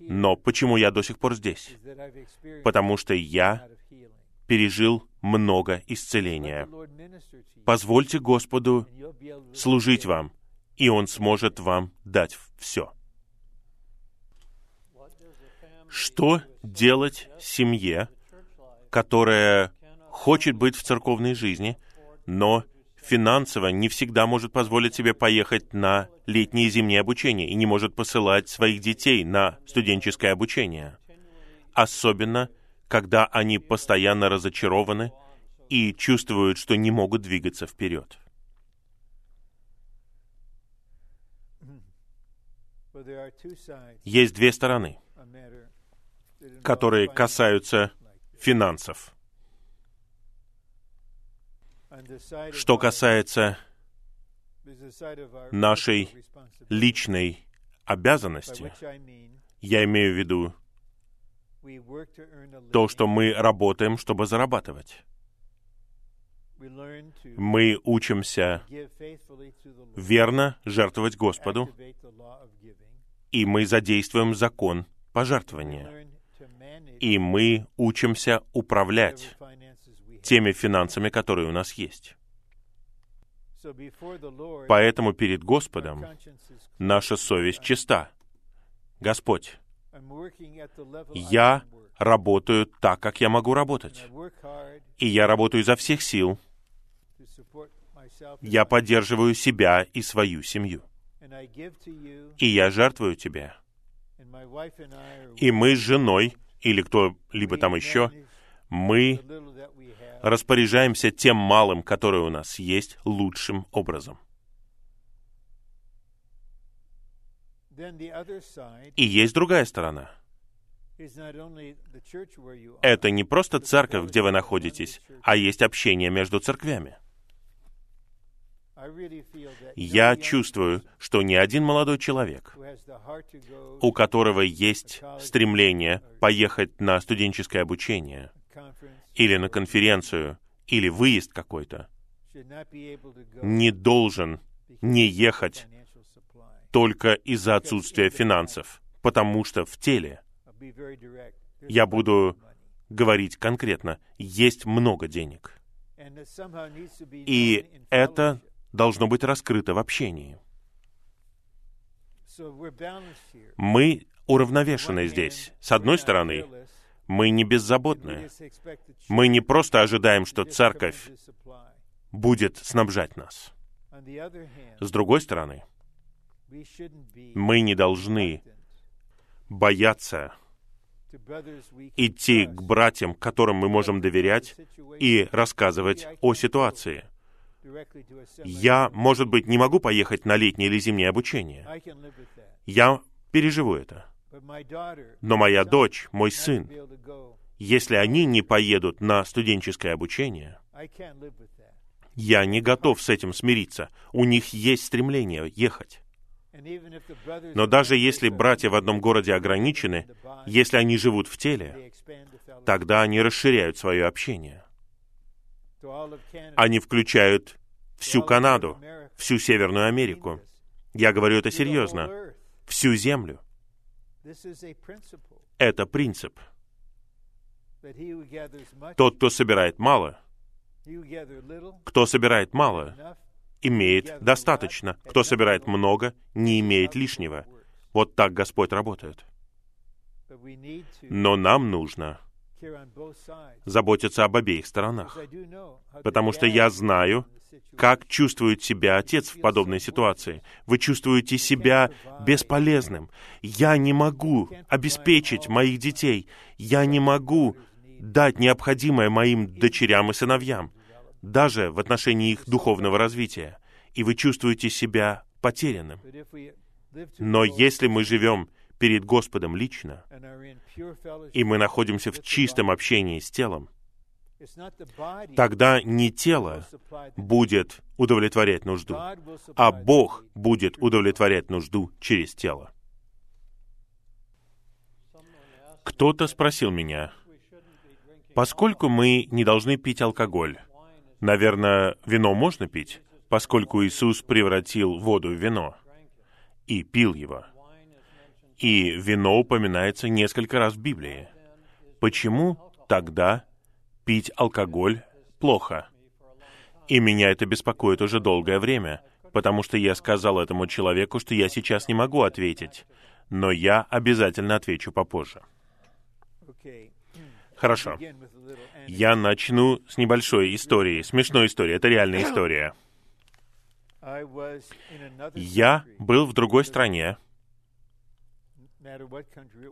Но почему я до сих пор здесь? Потому что я пережил много исцеления. Позвольте Господу служить вам, и Он сможет вам дать все. Что делать семье, которая хочет быть в церковной жизни, но финансово не всегда может позволить себе поехать на летнее и зимнее обучение и не может посылать своих детей на студенческое обучение. Особенно, когда они постоянно разочарованы и чувствуют, что не могут двигаться вперед. Есть две стороны, которые касаются. Финансов. Что касается нашей личной обязанности, я имею в виду то, что мы работаем, чтобы зарабатывать. Мы учимся верно жертвовать Господу, и мы задействуем закон пожертвования. И мы учимся управлять теми финансами, которые у нас есть. Поэтому перед Господом наша совесть чиста. Господь, я работаю так, как я могу работать. И я работаю изо всех сил. Я поддерживаю себя и свою семью. И я жертвую тебе. И мы с женой, или кто-либо там еще, мы распоряжаемся тем малым, которое у нас есть, лучшим образом. И есть другая сторона. Это не просто церковь, где вы находитесь, а есть общение между церквями. Я чувствую, что ни один молодой человек, у которого есть стремление поехать на студенческое обучение или на конференцию, или выезд какой-то, не должен не ехать только из-за отсутствия финансов, потому что в теле, я буду говорить конкретно, есть много денег. И это должно быть раскрыто в общении. Мы уравновешены здесь. С одной стороны, мы не беззаботны. Мы не просто ожидаем, что церковь будет снабжать нас. С другой стороны, мы не должны бояться идти к братьям, которым мы можем доверять, и рассказывать о ситуации. Я, может быть, не могу поехать на летнее или зимнее обучение. Я переживу это. Но моя дочь, мой сын, если они не поедут на студенческое обучение, я не готов с этим смириться. У них есть стремление ехать. Но даже если братья в одном городе ограничены, если они живут в теле, тогда они расширяют свое общение. Они включают всю Канаду, всю Северную Америку. Я говорю это серьезно. Всю Землю. Это принцип. Тот, кто собирает мало, кто собирает мало, имеет достаточно. Кто собирает много, не имеет лишнего. Вот так Господь работает. Но нам нужно заботиться об обеих сторонах. Потому что я знаю, как чувствует себя отец в подобной ситуации. Вы чувствуете себя бесполезным. Я не могу обеспечить моих детей. Я не могу дать необходимое моим дочерям и сыновьям даже в отношении их духовного развития, и вы чувствуете себя потерянным. Но если мы живем перед Господом лично, и мы находимся в чистом общении с телом, тогда не тело будет удовлетворять нужду, а Бог будет удовлетворять нужду через тело. Кто-то спросил меня, поскольку мы не должны пить алкоголь, Наверное, вино можно пить, поскольку Иисус превратил воду в вино и пил его. И вино упоминается несколько раз в Библии. Почему тогда пить алкоголь плохо? И меня это беспокоит уже долгое время, потому что я сказал этому человеку, что я сейчас не могу ответить, но я обязательно отвечу попозже. Хорошо. Я начну с небольшой истории, смешной истории. Это реальная история. Я был в другой стране,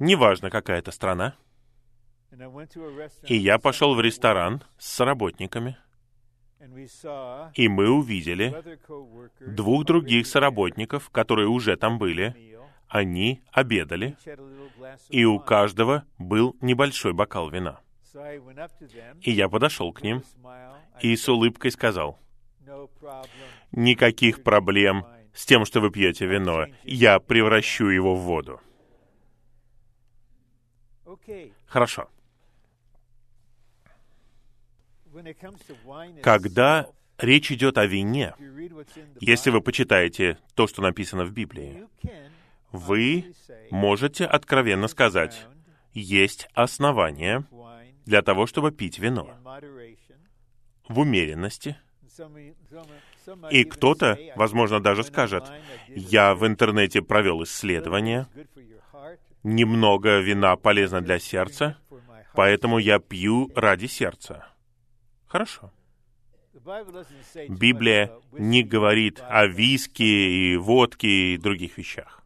неважно какая это страна, и я пошел в ресторан с соработниками, и мы увидели двух других соработников, которые уже там были. Они обедали, и у каждого был небольшой бокал вина. И я подошел к ним и с улыбкой сказал, «Никаких проблем с тем, что вы пьете вино. Я превращу его в воду». Хорошо. Когда речь идет о вине, если вы почитаете то, что написано в Библии, вы можете откровенно сказать, есть основания для того, чтобы пить вино в умеренности. И кто-то, возможно, даже скажет, я в интернете провел исследование, немного вина полезно для сердца, поэтому я пью ради сердца. Хорошо. Библия не говорит о виске и водке и других вещах.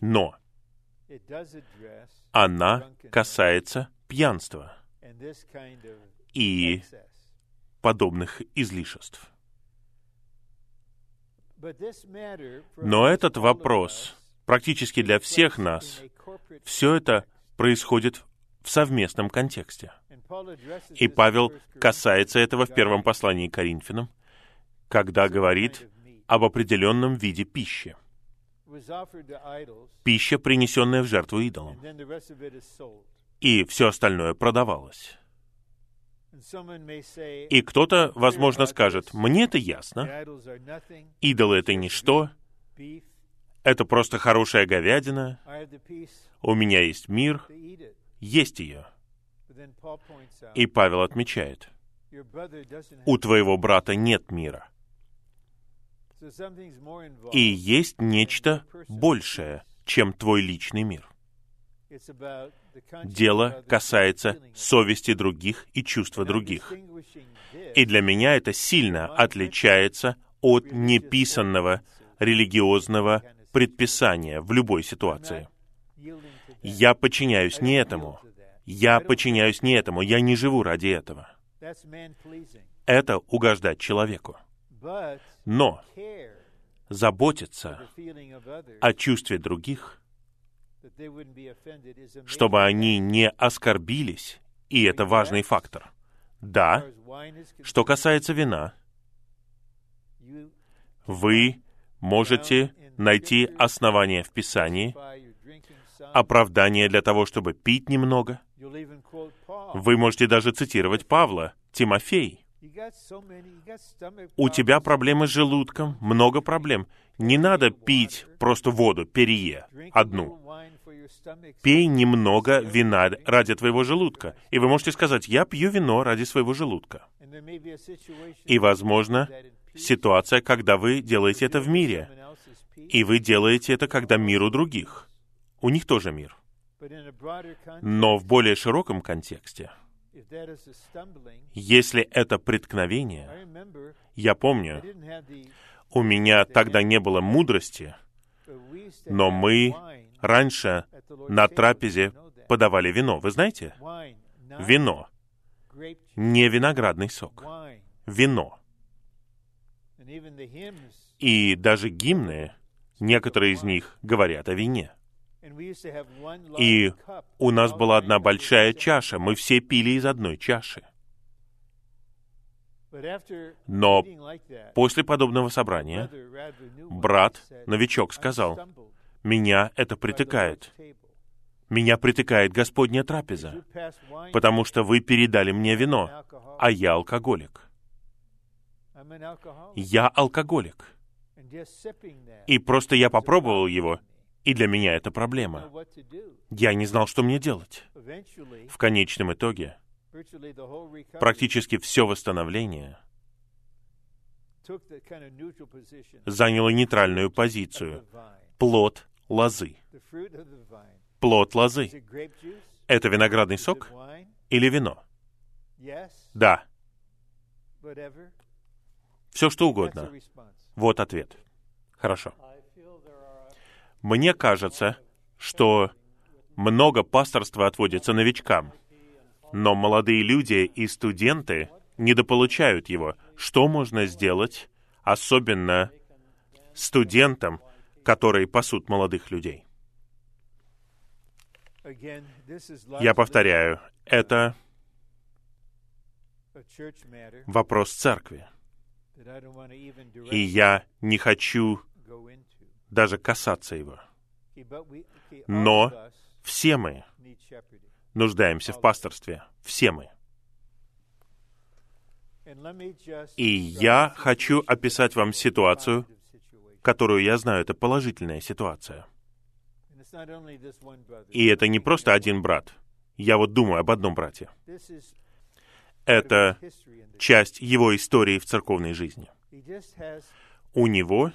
Но она касается пьянства и подобных излишеств. Но этот вопрос практически для всех нас, все это происходит в совместном контексте. И Павел касается этого в первом послании к Коринфянам, когда говорит об определенном виде пищи. Пища, принесенная в жертву идолам. И все остальное продавалось. И кто-то, возможно, скажет, мне это ясно. Идолы — это ничто. Это просто хорошая говядина. У меня есть мир. Есть ее. И Павел отмечает, у твоего брата нет мира. И есть нечто большее, чем твой личный мир. Дело касается совести других и чувства других. И для меня это сильно отличается от неписанного религиозного предписания в любой ситуации. Я подчиняюсь не этому. Я подчиняюсь не этому. Я не живу ради этого. Это угождать человеку. Но заботиться о чувстве других, чтобы они не оскорбились, и это важный фактор. Да, что касается вина, вы можете найти основания в Писании, оправдание для того, чтобы пить немного. Вы можете даже цитировать Павла, Тимофей. У тебя проблемы с желудком, много проблем. Не надо пить просто воду, перье, одну. Пей немного вина ради твоего желудка. И вы можете сказать, я пью вино ради своего желудка. И, возможно, ситуация, когда вы делаете это в мире. И вы делаете это, когда мир у других. У них тоже мир. Но в более широком контексте, если это преткновение, я помню, у меня тогда не было мудрости, но мы раньше на трапезе подавали вино. Вы знаете? Вино. Не виноградный сок. Вино. И даже гимны, некоторые из них говорят о вине. И у нас была одна большая чаша, мы все пили из одной чаши. Но после подобного собрания брат, новичок, сказал, «Меня это притыкает. Меня притыкает Господня трапеза, потому что вы передали мне вино, а я алкоголик. Я алкоголик. И просто я попробовал его, и для меня это проблема. Я не знал, что мне делать. В конечном итоге, практически все восстановление заняло нейтральную позицию. Плод лозы. Плод лозы. Это виноградный сок или вино? Да. Все что угодно. Вот ответ. Хорошо. Мне кажется, что много пасторства отводится новичкам, но молодые люди и студенты недополучают его. Что можно сделать, особенно студентам, которые пасут молодых людей? Я повторяю, это вопрос церкви. И я не хочу даже касаться его. Но все мы нуждаемся в пасторстве. Все мы. И я хочу описать вам ситуацию, которую я знаю, это положительная ситуация. И это не просто один брат. Я вот думаю об одном брате. Это часть его истории в церковной жизни. У него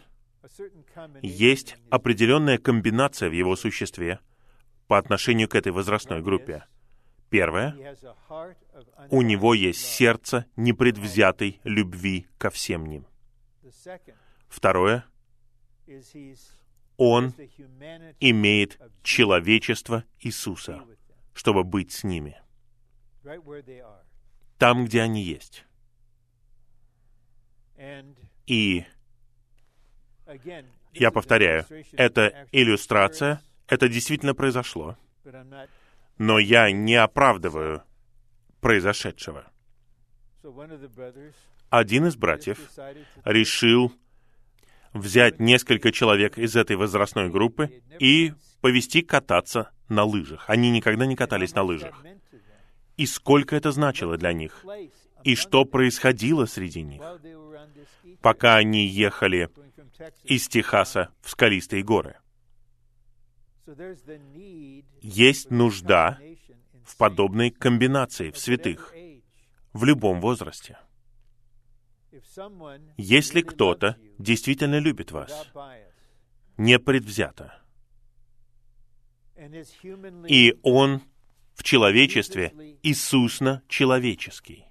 есть определенная комбинация в его существе по отношению к этой возрастной группе. Первое, у него есть сердце непредвзятой любви ко всем ним. Второе, он имеет человечество Иисуса, чтобы быть с ними. Там, где они есть. И я повторяю, это иллюстрация, это действительно произошло, но я не оправдываю произошедшего. один из братьев решил взять несколько человек из этой возрастной группы и повести кататься на лыжах. Они никогда не катались на лыжах. И сколько это значило для них? И что происходило среди них, пока они ехали из Техаса в скалистые горы? Есть нужда в подобной комбинации в святых в любом возрасте. Если кто-то действительно любит вас, не предвзято, и он в человечестве Иисусно человеческий,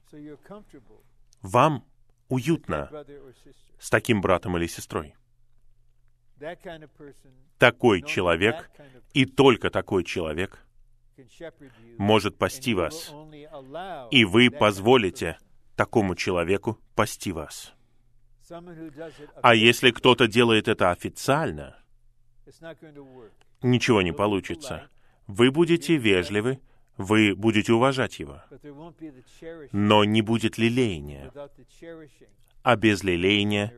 вам уютно с таким братом или сестрой. Такой человек и только такой человек может пасти вас, и вы позволите такому человеку пасти вас. А если кто-то делает это официально, ничего не получится. Вы будете вежливы, вы будете уважать его, но не будет лелеяния. А без лелеяния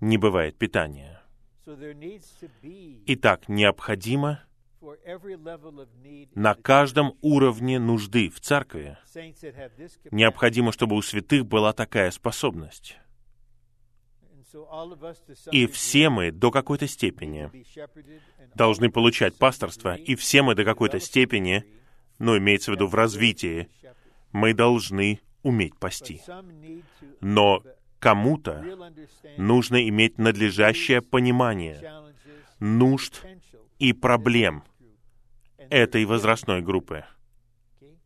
не бывает питания. Итак, необходимо на каждом уровне нужды в церкви необходимо, чтобы у святых была такая способность. И все мы до какой-то степени должны получать пасторство, и все мы до какой-то степени, ну, имеется в виду в развитии, мы должны уметь пасти. Но кому-то нужно иметь надлежащее понимание нужд и проблем этой возрастной группы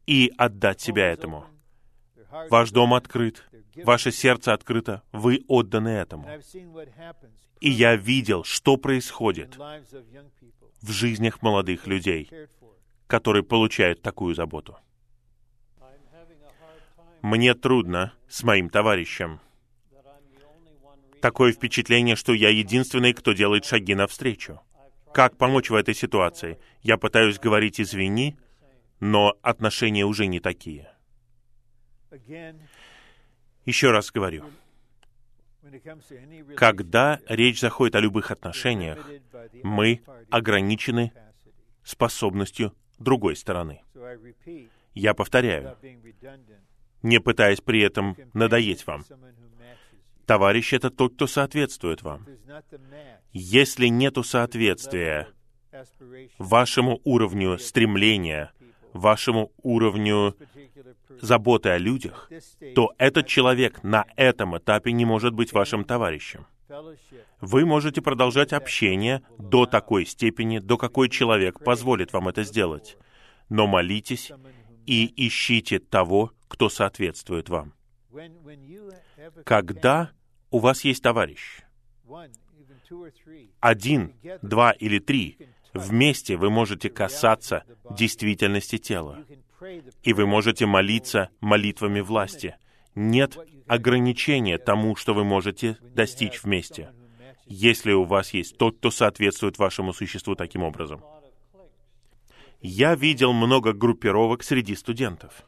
и отдать себя этому. Ваш дом открыт, ваше сердце открыто, вы отданы этому. И я видел, что происходит в жизнях молодых людей, которые получают такую заботу. Мне трудно с моим товарищем. Такое впечатление, что я единственный, кто делает шаги навстречу. Как помочь в этой ситуации? Я пытаюсь говорить «извини», но отношения уже не такие. Еще раз говорю, когда речь заходит о любых отношениях, мы ограничены способностью другой стороны. Я повторяю, не пытаясь при этом надоесть вам. Товарищ — это тот, кто соответствует вам. Если нету соответствия вашему уровню стремления, вашему уровню заботы о людях, то этот человек на этом этапе не может быть вашим товарищем. Вы можете продолжать общение до такой степени, до какой человек позволит вам это сделать. Но молитесь и ищите того, кто соответствует вам. Когда у вас есть товарищ, один, два или три, вместе вы можете касаться действительности тела. И вы можете молиться молитвами власти. Нет ограничения тому, что вы можете достичь вместе, если у вас есть тот, кто соответствует вашему существу таким образом. Я видел много группировок среди студентов.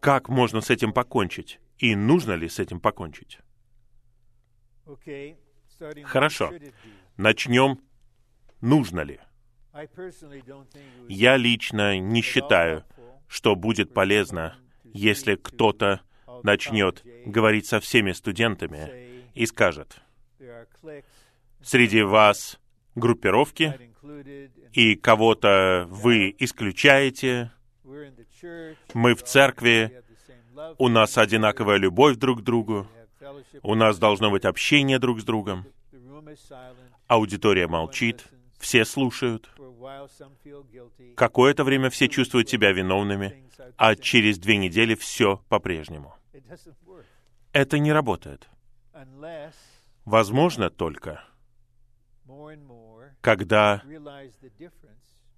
Как можно с этим покончить? И нужно ли с этим покончить? Хорошо. Начнем. Нужно ли? Я лично не считаю, что будет полезно, если кто-то начнет говорить со всеми студентами и скажет, среди вас группировки, и кого-то вы исключаете, мы в церкви, у нас одинаковая любовь друг к другу, у нас должно быть общение друг с другом. Аудитория молчит, все слушают. Какое-то время все чувствуют себя виновными, а через две недели все по-прежнему. Это не работает. Возможно только, когда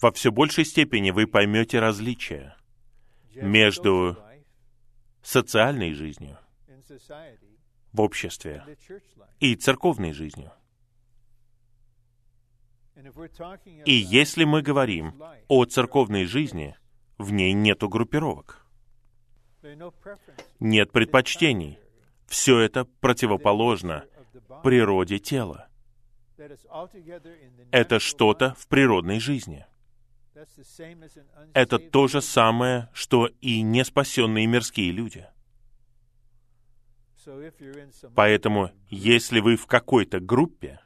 во все большей степени вы поймете различия между социальной жизнью в обществе и церковной жизнью. И если мы говорим о церковной жизни, в ней нет группировок. Нет предпочтений. Все это противоположно природе тела. Это что-то в природной жизни. Это то же самое, что и неспасенные мирские люди. Поэтому, если вы в какой-то группе,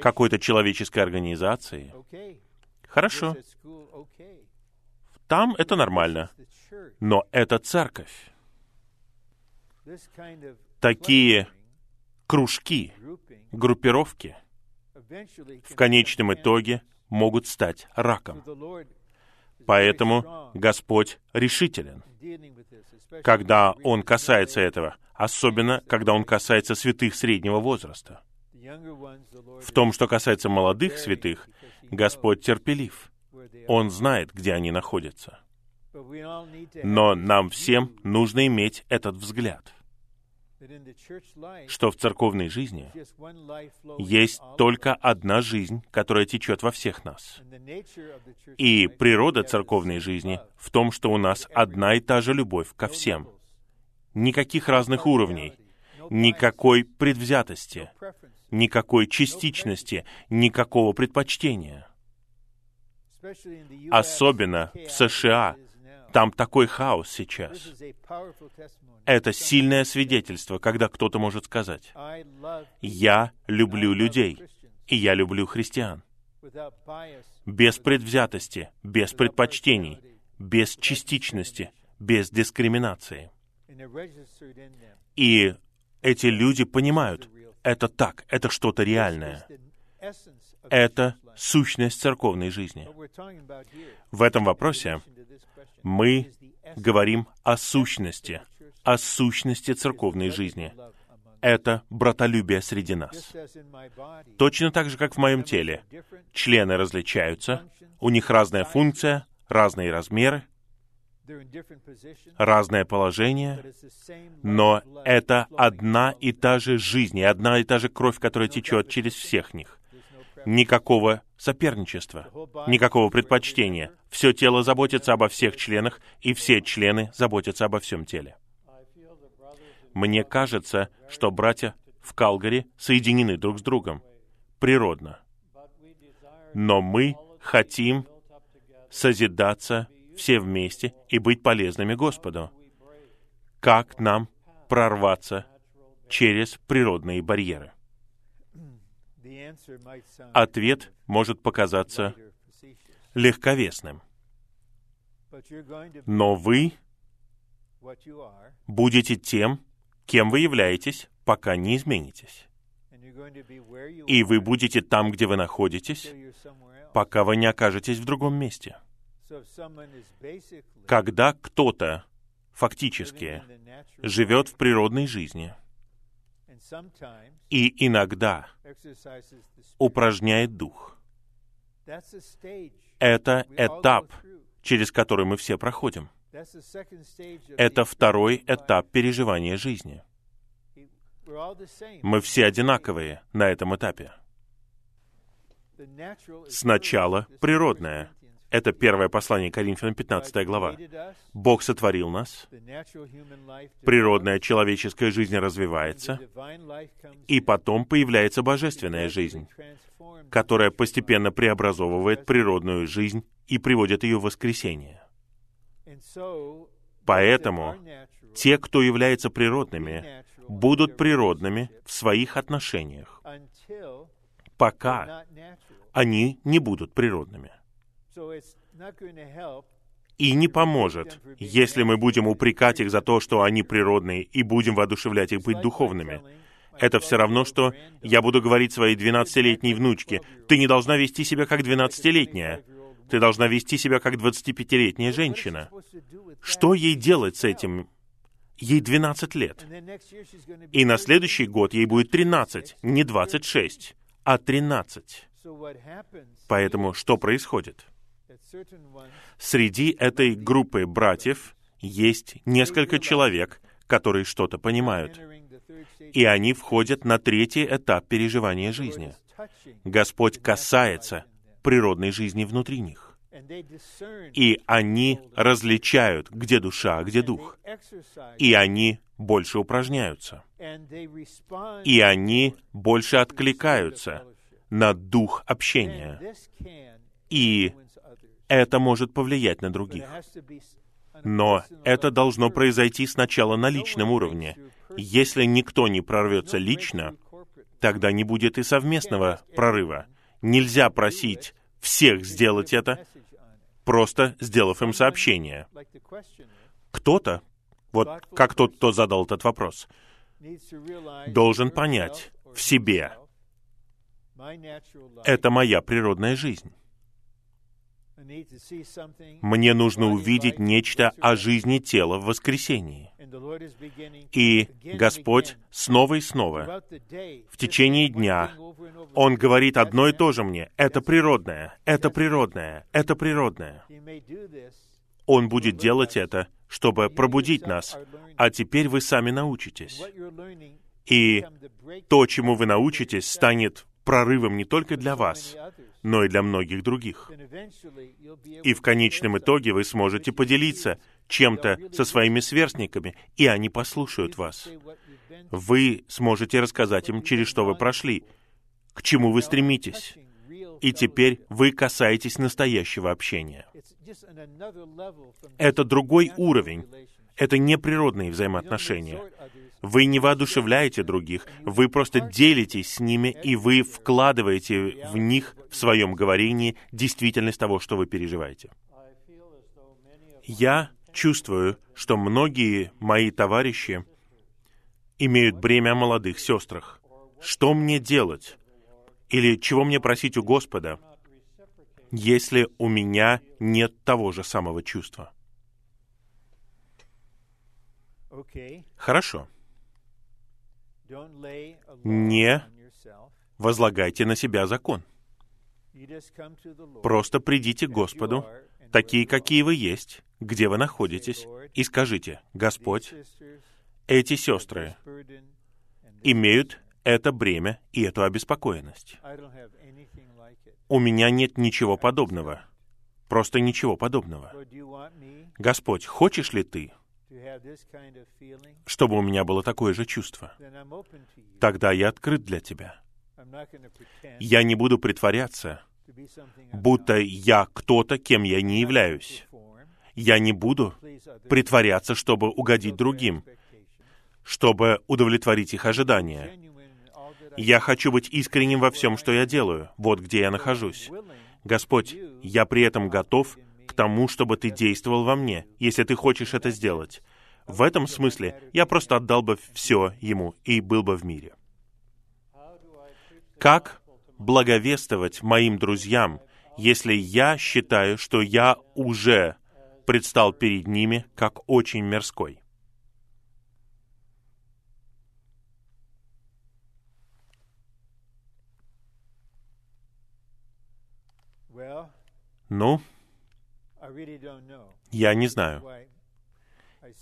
какой-то человеческой организации, хорошо, там это нормально, но это церковь. Такие кружки, группировки в конечном итоге могут стать раком. Поэтому Господь решителен, когда Он касается этого, особенно когда Он касается святых среднего возраста. В том, что касается молодых святых, Господь терпелив. Он знает, где они находятся. Но нам всем нужно иметь этот взгляд, что в церковной жизни есть только одна жизнь, которая течет во всех нас. И природа церковной жизни в том, что у нас одна и та же любовь ко всем. Никаких разных уровней, никакой предвзятости, никакой частичности, никакого предпочтения. Особенно в США там такой хаос сейчас. Это сильное свидетельство, когда кто-то может сказать, «Я люблю людей, и я люблю христиан». Без предвзятости, без предпочтений, без частичности, без дискриминации. И эти люди понимают, это так, это что-то реальное. Это сущность церковной жизни. В этом вопросе мы говорим о сущности, о сущности церковной жизни. Это братолюбие среди нас. Точно так же, как в моем теле. Члены различаются, у них разная функция, разные размеры, разное положение, но это одна и та же жизнь, и одна и та же кровь, которая течет через всех них. Никакого соперничества, никакого предпочтения. Все тело заботится обо всех членах, и все члены заботятся обо всем теле. Мне кажется, что братья в Калгари соединены друг с другом, природно. Но мы хотим созидаться все вместе и быть полезными Господу. Как нам прорваться через природные барьеры? Ответ может показаться легковесным. Но вы будете тем, кем вы являетесь, пока не изменитесь. И вы будете там, где вы находитесь, пока вы не окажетесь в другом месте. Когда кто-то фактически живет в природной жизни и иногда упражняет дух, это этап, через который мы все проходим. Это второй этап переживания жизни. Мы все одинаковые на этом этапе. Сначала природное, это первое послание Коринфянам, 15 глава. Бог сотворил нас, природная человеческая жизнь развивается, и потом появляется божественная жизнь, которая постепенно преобразовывает природную жизнь и приводит ее в воскресение. Поэтому те, кто является природными, будут природными в своих отношениях, пока они не будут природными. И не поможет, если мы будем упрекать их за то, что они природные, и будем воодушевлять их быть духовными. Это все равно, что я буду говорить своей 12-летней внучке, ты не должна вести себя как 12-летняя. Ты должна вести себя как 25-летняя женщина. Что ей делать с этим? Ей 12 лет. И на следующий год ей будет 13, не 26, а 13. Поэтому что происходит? Среди этой группы братьев есть несколько человек, которые что-то понимают. И они входят на третий этап переживания жизни. Господь касается природной жизни внутри них. И они различают, где душа, а где дух. И они больше упражняются. И они больше откликаются на дух общения. И это может повлиять на других. Но это должно произойти сначала на личном уровне. Если никто не прорвется лично, тогда не будет и совместного прорыва. Нельзя просить всех сделать это, просто сделав им сообщение. Кто-то, вот как тот, кто задал этот вопрос, должен понять в себе, это моя природная жизнь. Мне нужно увидеть нечто о жизни тела в воскресении. И Господь снова и снова, в течение дня, Он говорит одно и то же мне. Это природное, это природное, это природное. Он будет делать это, чтобы пробудить нас. А теперь вы сами научитесь. И то, чему вы научитесь, станет прорывом не только для вас, но и для многих других. И в конечном итоге вы сможете поделиться чем-то со своими сверстниками, и они послушают вас. Вы сможете рассказать им, через что вы прошли, к чему вы стремитесь. И теперь вы касаетесь настоящего общения. Это другой уровень. Это неприродные взаимоотношения. Вы не воодушевляете других, вы просто делитесь с ними, и вы вкладываете в них в своем говорении действительность того, что вы переживаете. Я чувствую, что многие мои товарищи имеют бремя о молодых сестрах. Что мне делать? Или чего мне просить у Господа, если у меня нет того же самого чувства? Хорошо не возлагайте на себя закон. Просто придите к Господу, такие, какие вы есть, где вы находитесь, и скажите, «Господь, эти сестры имеют это бремя и эту обеспокоенность. У меня нет ничего подобного. Просто ничего подобного. Господь, хочешь ли ты, чтобы у меня было такое же чувство, тогда я открыт для тебя. Я не буду притворяться, будто я кто-то, кем я не являюсь. Я не буду притворяться, чтобы угодить другим, чтобы удовлетворить их ожидания. Я хочу быть искренним во всем, что я делаю. Вот где я нахожусь. Господь, я при этом готов к тому, чтобы ты действовал во мне, если ты хочешь это сделать. В этом смысле я просто отдал бы все ему и был бы в мире. Как благовествовать моим друзьям, если я считаю, что я уже предстал перед ними как очень мирской? Ну, я не знаю.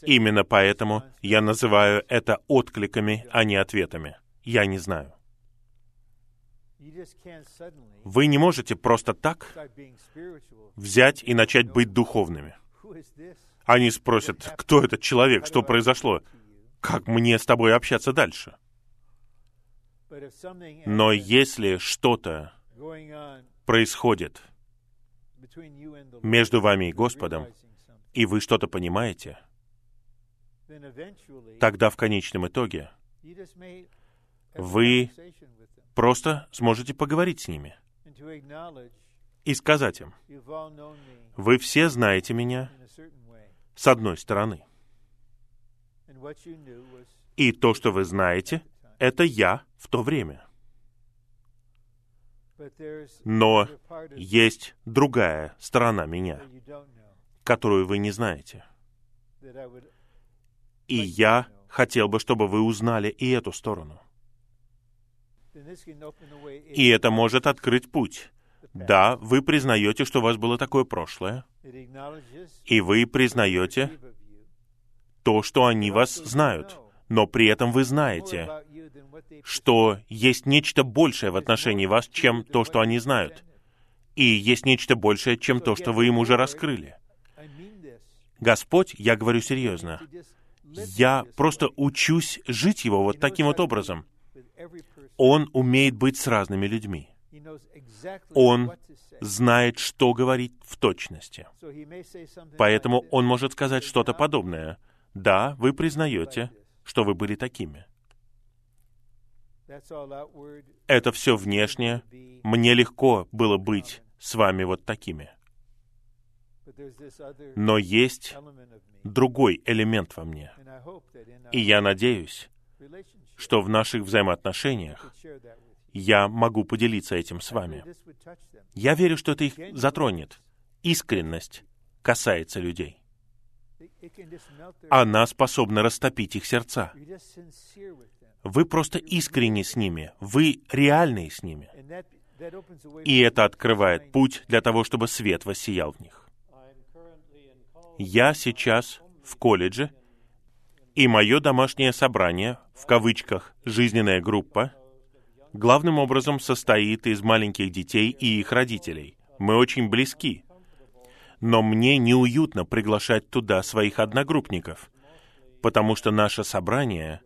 Именно поэтому я называю это откликами, а не ответами. Я не знаю. Вы не можете просто так взять и начать быть духовными. Они спросят, кто этот человек, что произошло, как мне с тобой общаться дальше. Но если что-то происходит между вами и Господом, и вы что-то понимаете, тогда в конечном итоге вы просто сможете поговорить с ними и сказать им, вы все знаете меня с одной стороны. И то, что вы знаете, это я в то время. Но есть другая сторона меня, которую вы не знаете. И я хотел бы, чтобы вы узнали и эту сторону. И это может открыть путь. Да, вы признаете, что у вас было такое прошлое, и вы признаете то, что они вас знают, но при этом вы знаете, что есть нечто большее в отношении вас, чем то, что они знают. И есть нечто большее, чем то, что вы им уже раскрыли. Господь, я говорю серьезно, я просто учусь жить его вот таким вот образом. Он умеет быть с разными людьми. Он знает, что говорить в точности. Поэтому он может сказать что-то подобное. Да, вы признаете, что вы были такими. Это все внешнее. Мне легко было быть с вами вот такими. Но есть другой элемент во мне. И я надеюсь, что в наших взаимоотношениях я могу поделиться этим с вами. Я верю, что это их затронет. Искренность касается людей. Она способна растопить их сердца. Вы просто искренни с ними, вы реальные с ними. И это открывает путь для того, чтобы свет воссиял в них. Я сейчас в колледже, и мое домашнее собрание, в кавычках, жизненная группа, главным образом состоит из маленьких детей и их родителей. Мы очень близки. Но мне неуютно приглашать туда своих одногруппников, потому что наше собрание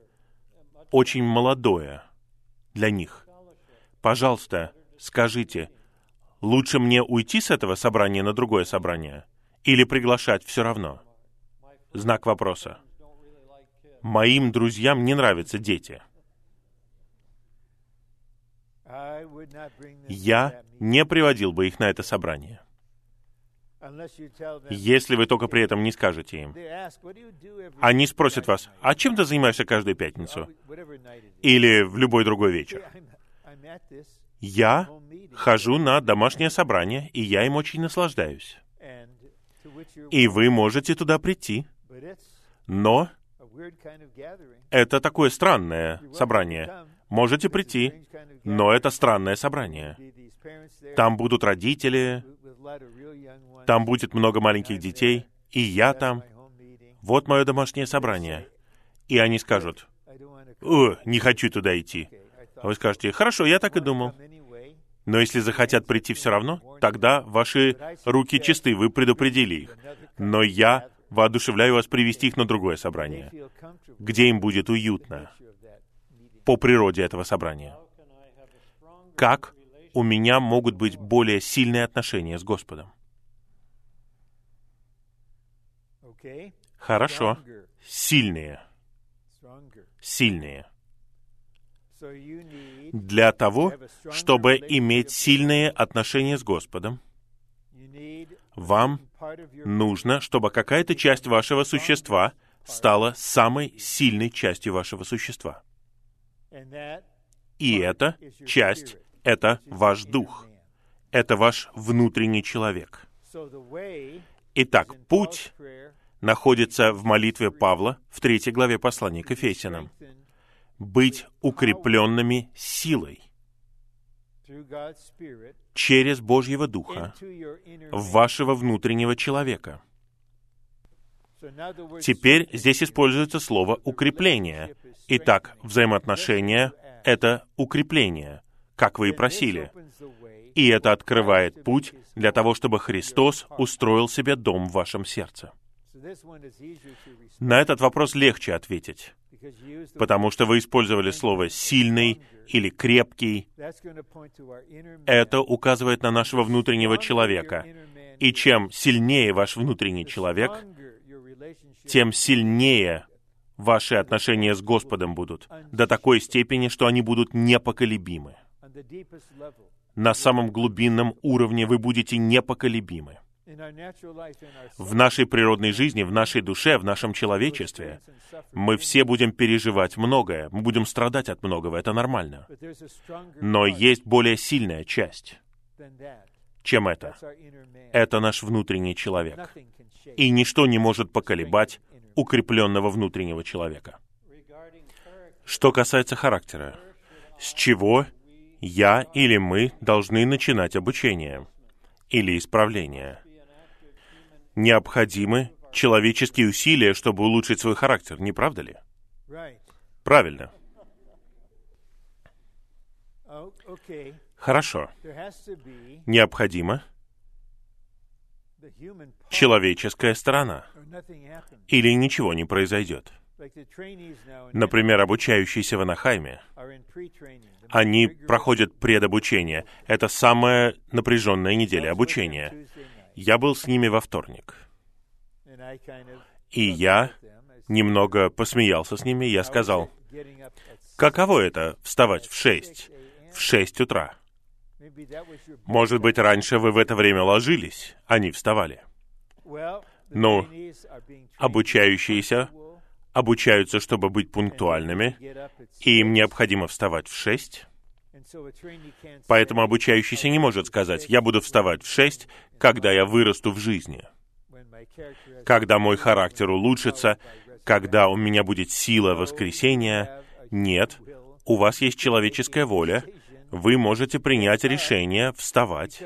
очень молодое для них. Пожалуйста, скажите, лучше мне уйти с этого собрания на другое собрание или приглашать все равно? Знак вопроса. Моим друзьям не нравятся дети. Я не приводил бы их на это собрание. Если вы только при этом не скажете им. Они спросят вас, а чем ты занимаешься каждую пятницу? Или в любой другой вечер? Я хожу на домашнее собрание, и я им очень наслаждаюсь. И вы можете туда прийти. Но это такое странное собрание. Можете прийти, но это странное собрание. Там будут родители, там будет много маленьких детей, и я там. Вот мое домашнее собрание. И они скажут, «О, не хочу туда идти». А вы скажете, «Хорошо, я так и думал». Но если захотят прийти все равно, тогда ваши руки чисты, вы предупредили их. Но я воодушевляю вас привести их на другое собрание, где им будет уютно по природе этого собрания. Как у меня могут быть более сильные отношения с Господом? Хорошо. Сильные. Сильные. Для того, чтобы иметь сильные отношения с Господом, вам нужно, чтобы какая-то часть вашего существа стала самой сильной частью вашего существа. И эта часть — это ваш дух. Это ваш внутренний человек. Итак, путь находится в молитве Павла в третьей главе послания к Ефесянам. Быть укрепленными силой через Божьего Духа в вашего внутреннего человека. Теперь здесь используется слово «укрепление». Итак, взаимоотношения — это укрепление, как вы и просили. И это открывает путь для того, чтобы Христос устроил себе дом в вашем сердце. На этот вопрос легче ответить, потому что вы использовали слово «сильный» или «крепкий». Это указывает на нашего внутреннего человека. И чем сильнее ваш внутренний человек, тем сильнее ваши отношения с Господом будут, до такой степени, что они будут непоколебимы. На самом глубинном уровне вы будете непоколебимы в нашей природной жизни, в нашей душе, в нашем человечестве, мы все будем переживать многое, мы будем страдать от многого, это нормально. Но есть более сильная часть, чем это. Это наш внутренний человек. И ничто не может поколебать укрепленного внутреннего человека. Что касается характера, с чего я или мы должны начинать обучение или исправление? необходимы человеческие усилия, чтобы улучшить свой характер, не правда ли? Правильно. Хорошо. part человеческая сторона, или ничего не произойдет. Например, обучающиеся в Анахайме, они проходят предобучение. Это самая напряженная неделя обучения. Я был с ними во вторник, и я немного посмеялся с ними. Я сказал, каково это вставать в 6 шесть, в шесть утра? Может быть, раньше вы в это время ложились, а не вставали. Ну, Обучающиеся обучаются, чтобы быть пунктуальными, и им необходимо вставать в шесть. Поэтому обучающийся не может сказать, я буду вставать в шесть, когда я вырасту в жизни, когда мой характер улучшится, когда у меня будет сила воскресения. Нет, у вас есть человеческая воля, вы можете принять решение вставать,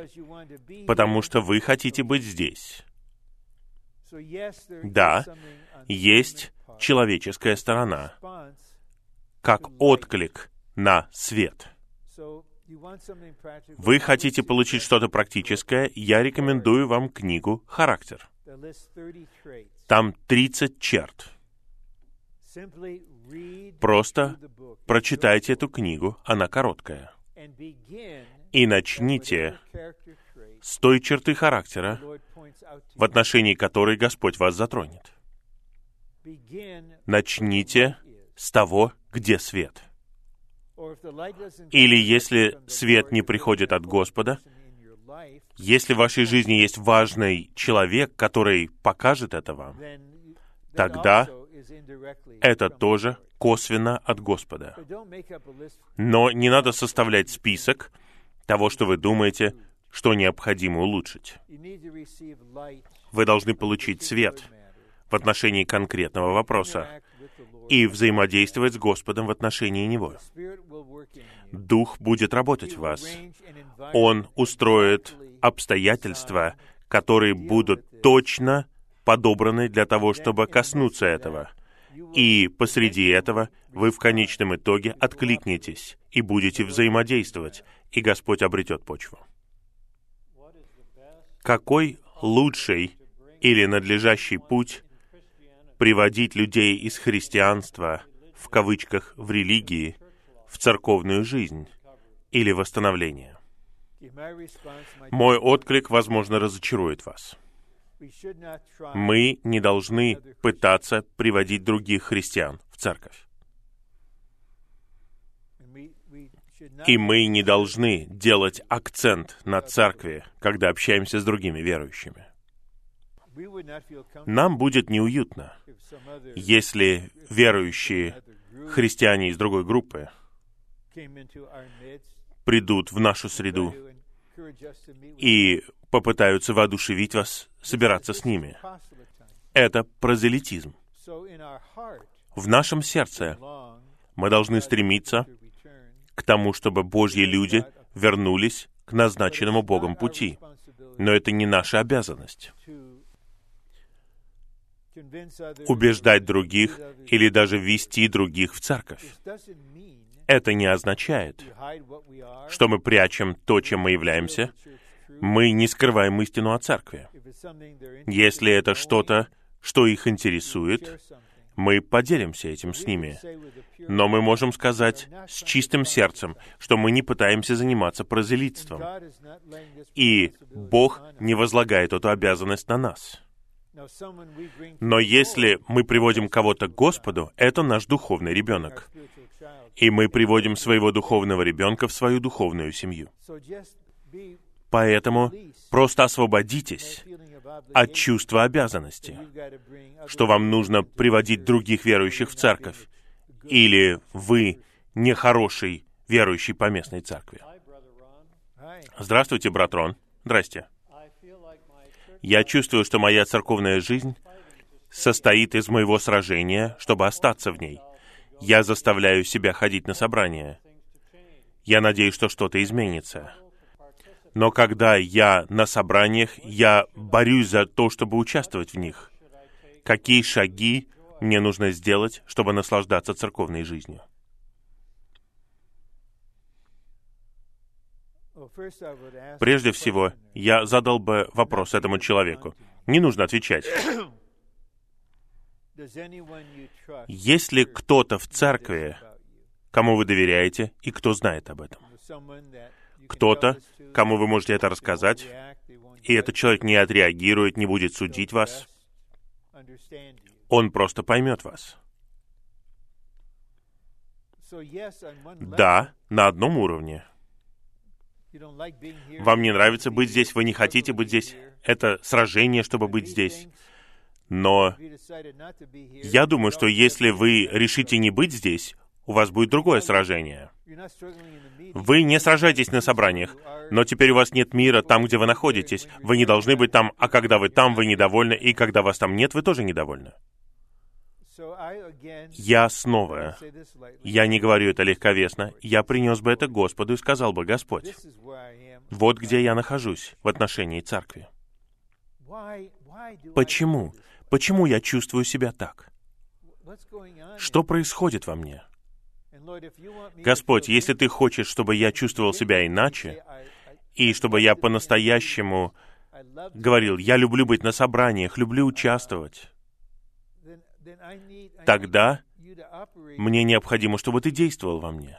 потому что вы хотите быть здесь. Да, Есть. Человеческая сторона, как отклик на свет. Вы хотите получить что-то практическое, я рекомендую вам книгу «Характер». that lists 30 traits. Там 30 черт. Просто прочитайте эту книгу, она короткая. И начните с той черты характера, в отношении которой Господь вас затронет. Начните с того, где свет. Или если свет не приходит от Господа, если в вашей жизни есть важный человек, который покажет это вам, Тогда это тоже косвенно от Господа. Но не надо составлять список того, что вы думаете, что необходимо улучшить. Вы должны получить свет. В отношении конкретного вопроса и взаимодействовать с Господом в отношении Него. Дух будет работать в вас. Он устроит обстоятельства, которые будут точно подобраны для того, чтобы коснуться этого. И посреди этого вы в конечном итоге откликнетесь и будете взаимодействовать, и Господь обретет почву. Какой лучший или надлежащий путь приводить людей из христианства, в кавычках, в религии, в церковную жизнь или восстановление? Мой отклик, возможно, разочарует вас. Мы не должны пытаться приводить других христиан в церковь. И мы не должны делать акцент на церкви, когда общаемся с другими верующими. Нам будет неуютно, если верующие христиане из другой группы придут в нашу среду и попытаются воодушевить вас собираться с ними. Это прозелитизм. В нашем сердце мы должны стремиться к тому, чтобы Божьи люди вернулись к назначенному Богом пути. Но это не наша обязанность. Убеждать других или даже вести других в церковь. Это не означает, что мы прячем то, чем мы являемся. Мы не скрываем истину о церкви. Если это что-то, что их интересует, мы поделимся этим с ними. Но мы можем сказать с чистым сердцем, что мы не пытаемся заниматься прозелитством. И Бог не возлагает эту обязанность на нас. Но если мы приводим кого-то к Господу, это наш духовный ребенок. И мы приводим своего духовного ребенка в свою духовную семью. Поэтому просто освободитесь от чувства обязанности, что вам нужно приводить других верующих в церковь, или вы нехороший верующий по местной церкви. Здравствуйте, брат Рон. Здрасте. Я чувствую, что моя церковная жизнь состоит из моего сражения, чтобы остаться в ней. Я заставляю себя ходить на собрания. Я надеюсь, что что-то изменится. Но когда я на собраниях, я борюсь за то, чтобы участвовать в них. Какие шаги мне нужно сделать, чтобы наслаждаться церковной жизнью? Прежде всего, я задал бы вопрос этому человеку. Не нужно отвечать. Есть ли кто-то в церкви, кому вы доверяете и кто знает об этом? Кто-то, кому вы можете это рассказать, и этот человек не отреагирует, не будет судить вас, он просто поймет вас. Да, на одном уровне. Вам не нравится быть здесь, вы не хотите быть здесь. Это сражение, чтобы быть здесь. Но я думаю, что если вы решите не быть здесь, у вас будет другое сражение. Вы не сражаетесь на собраниях, но теперь у вас нет мира там, где вы находитесь. Вы не должны быть там, а когда вы там, вы недовольны, и когда вас там нет, вы тоже недовольны. Я снова, я не говорю это легковесно, я принес бы это Господу и сказал бы, Господь, вот где я нахожусь в отношении церкви. Почему? Почему я чувствую себя так? Что происходит во мне? Господь, если Ты хочешь, чтобы я чувствовал себя иначе, и чтобы я по-настоящему говорил, я люблю быть на собраниях, люблю участвовать, тогда мне необходимо, чтобы Ты действовал во мне.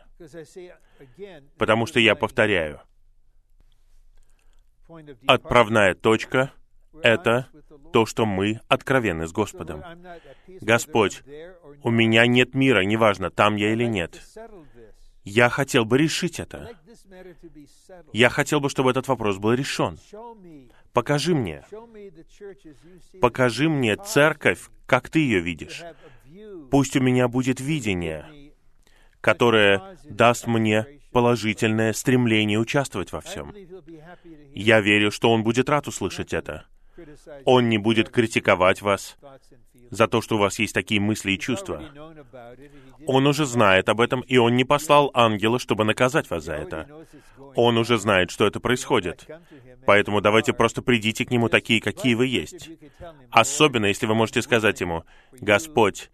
Потому что я повторяю, отправная точка — это то, что мы откровенны с Господом. Господь, у меня нет мира, неважно, там я или нет. Я хотел бы решить это. Я хотел бы, чтобы этот вопрос был решен. Покажи мне. Покажи мне церковь, как ты ее видишь. Пусть у меня будет видение, которое даст мне положительное стремление участвовать во всем. Я верю, что он будет рад услышать это. Он не будет критиковать вас за то, что у вас есть такие мысли и чувства. Он уже знает об этом, и он не послал ангела, чтобы наказать вас за это. Он уже знает, что это происходит. Поэтому давайте просто придите к нему такие, какие вы есть. Особенно, если вы можете сказать ему, «Господь,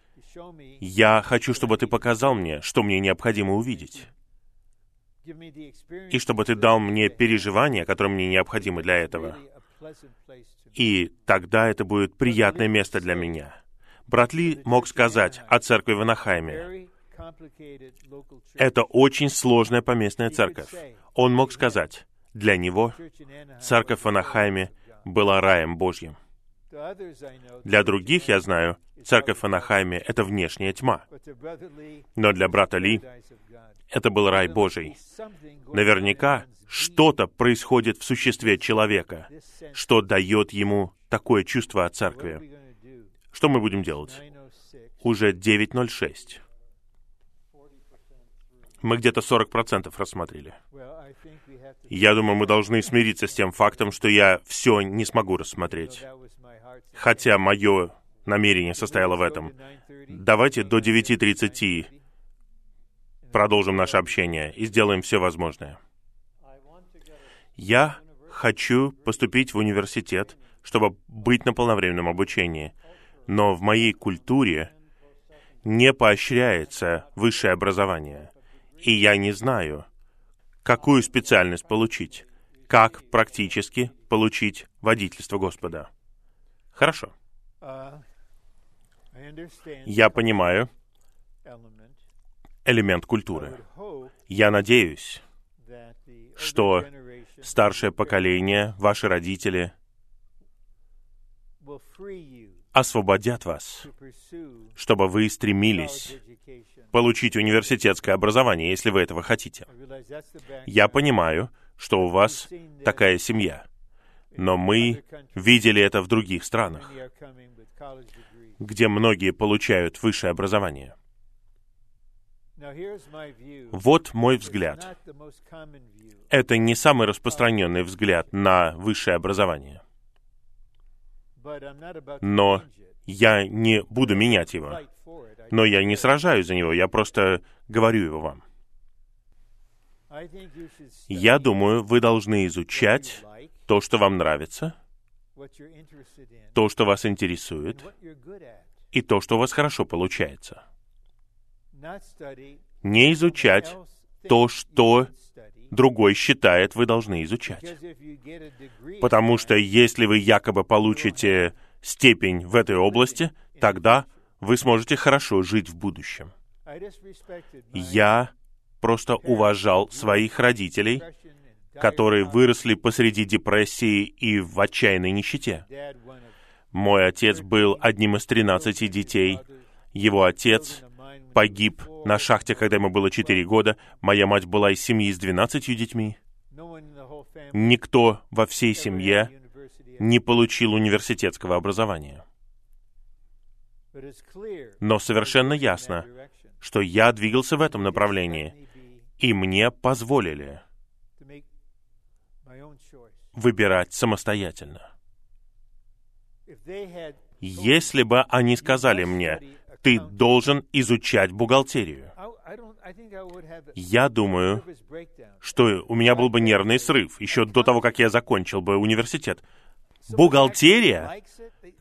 я хочу, чтобы ты показал мне, что мне необходимо увидеть. И чтобы ты дал мне переживания, которые мне необходимы для этого. И тогда это будет приятное место для меня. Брат Ли мог сказать о церкви в Анахайме. Это очень сложная поместная церковь. Он мог сказать, для него церковь в Анахайме была раем Божьим. Для других, я знаю, церковь в Анахайме — это внешняя тьма. Но для брата Ли это был рай Божий. Наверняка что-то происходит в существе человека, что дает ему такое чувство о церкви. Что мы будем делать? Уже 9.06. Мы где-то 40% рассмотрели. Я думаю, мы должны смириться с тем фактом, что я все не смогу рассмотреть. Хотя мое намерение состояло в этом. Давайте до 9.30 продолжим наше общение и сделаем все возможное. Я хочу поступить в университет, чтобы быть на полновременном обучении, но в моей культуре не поощряется высшее образование, и я не знаю, какую специальность получить, как практически получить водительство Господа. Хорошо. Я понимаю, элемент культуры. Я надеюсь, что старшее поколение, ваши родители, освободят вас, чтобы вы стремились получить университетское образование, если вы этого хотите. Я понимаю, что у вас такая семья, но мы видели это в других странах, где многие получают высшее образование. Вот мой взгляд. Это не самый распространенный взгляд на высшее образование. Но я не буду менять его. Но я не сражаюсь за него, я просто говорю его вам. Я думаю, вы должны изучать то, что вам нравится, то, что вас интересует, и то, что у вас хорошо получается не изучать то, что другой считает, вы должны изучать. Потому что если вы якобы получите степень в этой области, тогда вы сможете хорошо жить в будущем. Я просто уважал своих родителей, которые выросли посреди депрессии и в отчаянной нищете. Мой отец был одним из тринадцати детей. Его отец погиб на шахте, когда ему было четыре года. Моя мать была из семьи с двенадцатью детьми. Никто во всей семье не получил университетского образования. Но совершенно ясно, что я двигался в этом направлении, и мне позволили выбирать самостоятельно. Если бы они сказали мне, ты должен изучать бухгалтерию, я думаю, что у меня был бы нервный срыв еще до того, как я закончил бы университет. Бухгалтерия?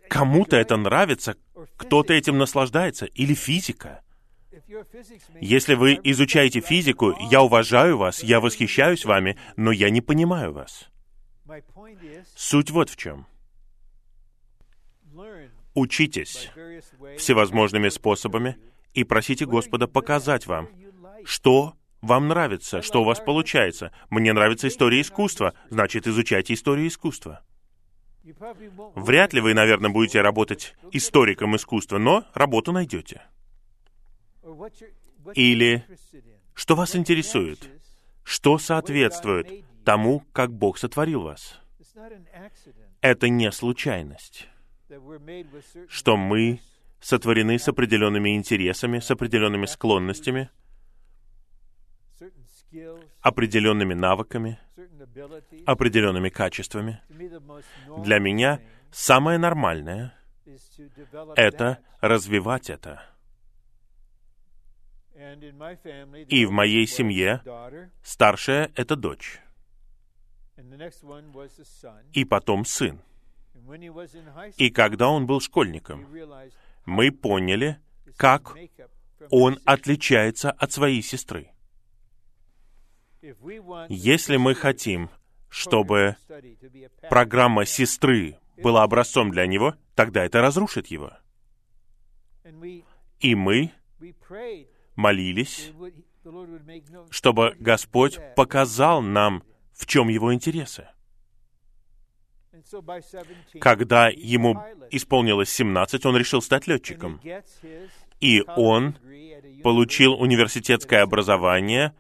Кому-то это нравится, кто-то этим наслаждается, или физика. Если вы изучаете физику, я уважаю вас, я восхищаюсь вами, но я не понимаю вас. Суть вот в чем. Учитесь всевозможными способами и просите Господа показать вам, что вам нравится, что у вас получается. Мне нравится история искусства, значит, изучайте историю искусства. Вряд ли вы, наверное, будете работать историком искусства, но работу найдете. Или что вас интересует, что соответствует тому, как Бог сотворил вас. Это не случайность, что мы сотворены с определенными интересами, с определенными склонностями, определенными навыками, определенными качествами. Для меня самое нормальное — это развивать это. И в моей семье старшая — это дочь. И потом сын. И когда он был школьником, мы поняли, как он отличается от своей сестры. Если мы хотим, чтобы программа сестры была образцом для него, тогда это разрушит его. И мы молились, чтобы Господь показал нам, в чем его интересы. Когда ему исполнилось 17, он решил стать летчиком. И он получил университетское образование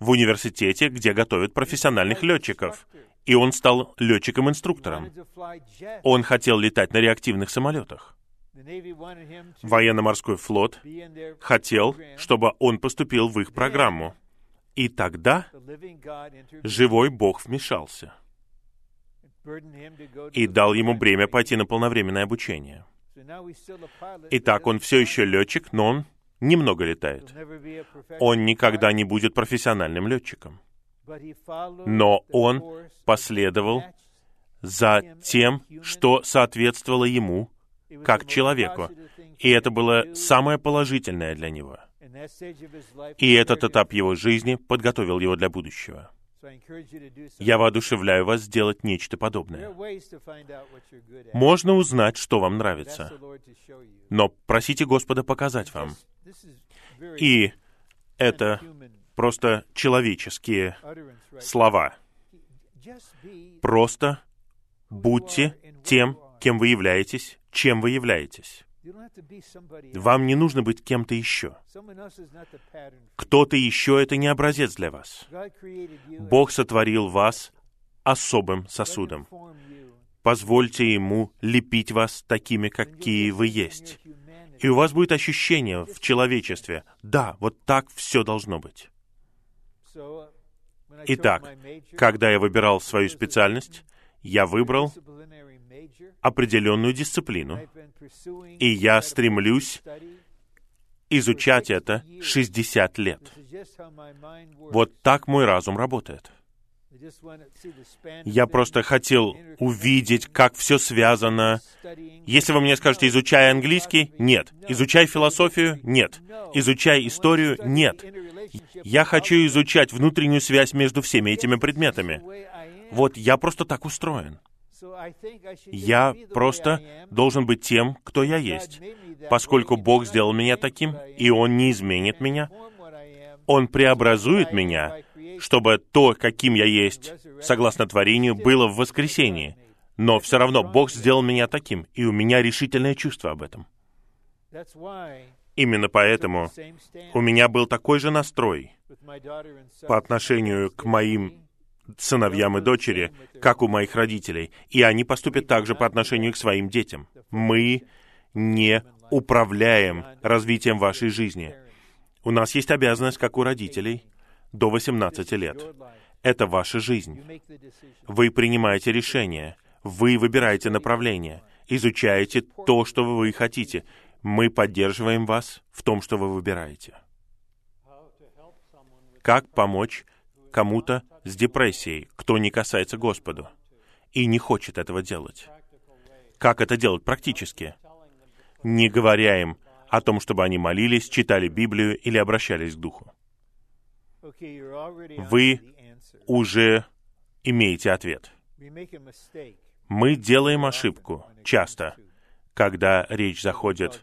в университете, где готовят профессиональных летчиков. И он стал летчиком-инструктором. Он хотел летать на реактивных самолетах. Военно-морской флот хотел, чтобы он поступил в их программу. И тогда живой Бог вмешался и дал ему бремя пойти на полновременное обучение. Итак, он все еще летчик, но он немного летает. Он никогда не будет профессиональным летчиком. Но он последовал за тем, что соответствовало ему как человеку. И это было самое положительное для него. И этот этап его жизни подготовил его для будущего. Я воодушевляю вас сделать нечто подобное. Можно узнать, что вам нравится, но просите Господа показать вам. И это просто человеческие слова. Просто будьте тем, кем вы являетесь, чем вы являетесь. Вам не нужно быть кем-то еще. Кто-то еще — это не образец для вас. Бог сотворил вас особым сосудом. Позвольте Ему лепить вас такими, какие вы есть. И у вас будет ощущение в человечестве, да, вот так все должно быть. Итак, когда я выбирал свою специальность, я выбрал определенную дисциплину, и я стремлюсь изучать это 60 лет. Вот так мой разум работает. Я просто хотел увидеть, как все связано. Если вы мне скажете, изучай английский, нет. Изучай философию, нет. Изучай историю, нет. Я хочу изучать внутреннюю связь между всеми этими предметами. Вот я просто так устроен. Я просто должен быть тем, кто я есть. Поскольку Бог сделал меня таким, и Он не изменит меня, Он преобразует меня, чтобы то, каким я есть, согласно творению, было в воскресении. Но все равно Бог сделал меня таким, и у меня решительное чувство об этом. Именно поэтому у меня был такой же настрой по отношению к моим сыновьям и дочери, как у моих родителей, и они поступят также по отношению к своим детям. Мы не управляем развитием вашей жизни. У нас есть обязанность, как у родителей, до 18 лет. Это ваша жизнь. Вы принимаете решения, вы выбираете направление, изучаете то, что вы хотите. Мы поддерживаем вас в том, что вы выбираете. Как помочь кому-то с депрессией, кто не касается Господу и не хочет этого делать? Как это делать практически? Не говоря им о том, чтобы они молились, читали Библию или обращались к Духу. Вы уже имеете ответ. Мы делаем ошибку часто, когда речь заходит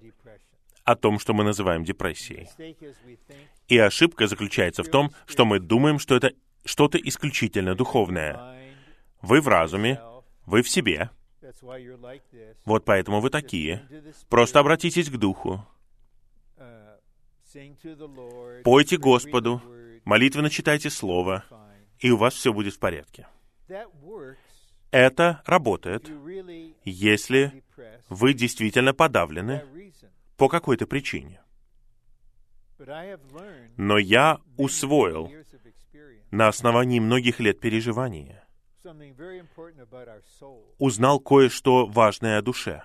о том, что мы называем депрессией. И ошибка заключается в том, что мы думаем, что это что-то исключительно духовное. Вы в разуме, вы в себе. Вот поэтому вы такие. Просто обратитесь к Духу. Пойте Господу, молитвенно читайте Слово, и у вас все будет в порядке. Это работает, если вы действительно подавлены по какой-то причине. Но я усвоил на основании многих лет переживания, узнал кое-что важное о душе.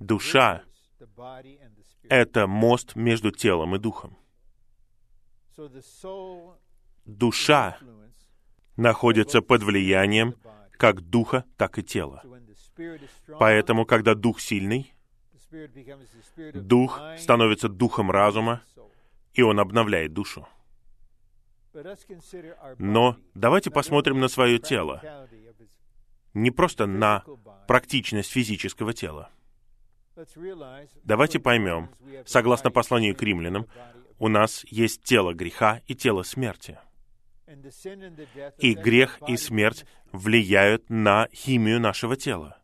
Душа — это мост между телом и духом. Душа находится под влиянием как духа, так и тела. Поэтому, когда дух сильный, дух становится духом разума, и он обновляет душу. Но давайте посмотрим на свое тело, не просто на практичность физического тела. Давайте поймем, согласно посланию к римлянам, у нас есть тело греха и тело смерти. И грех и смерть влияют на химию нашего тела.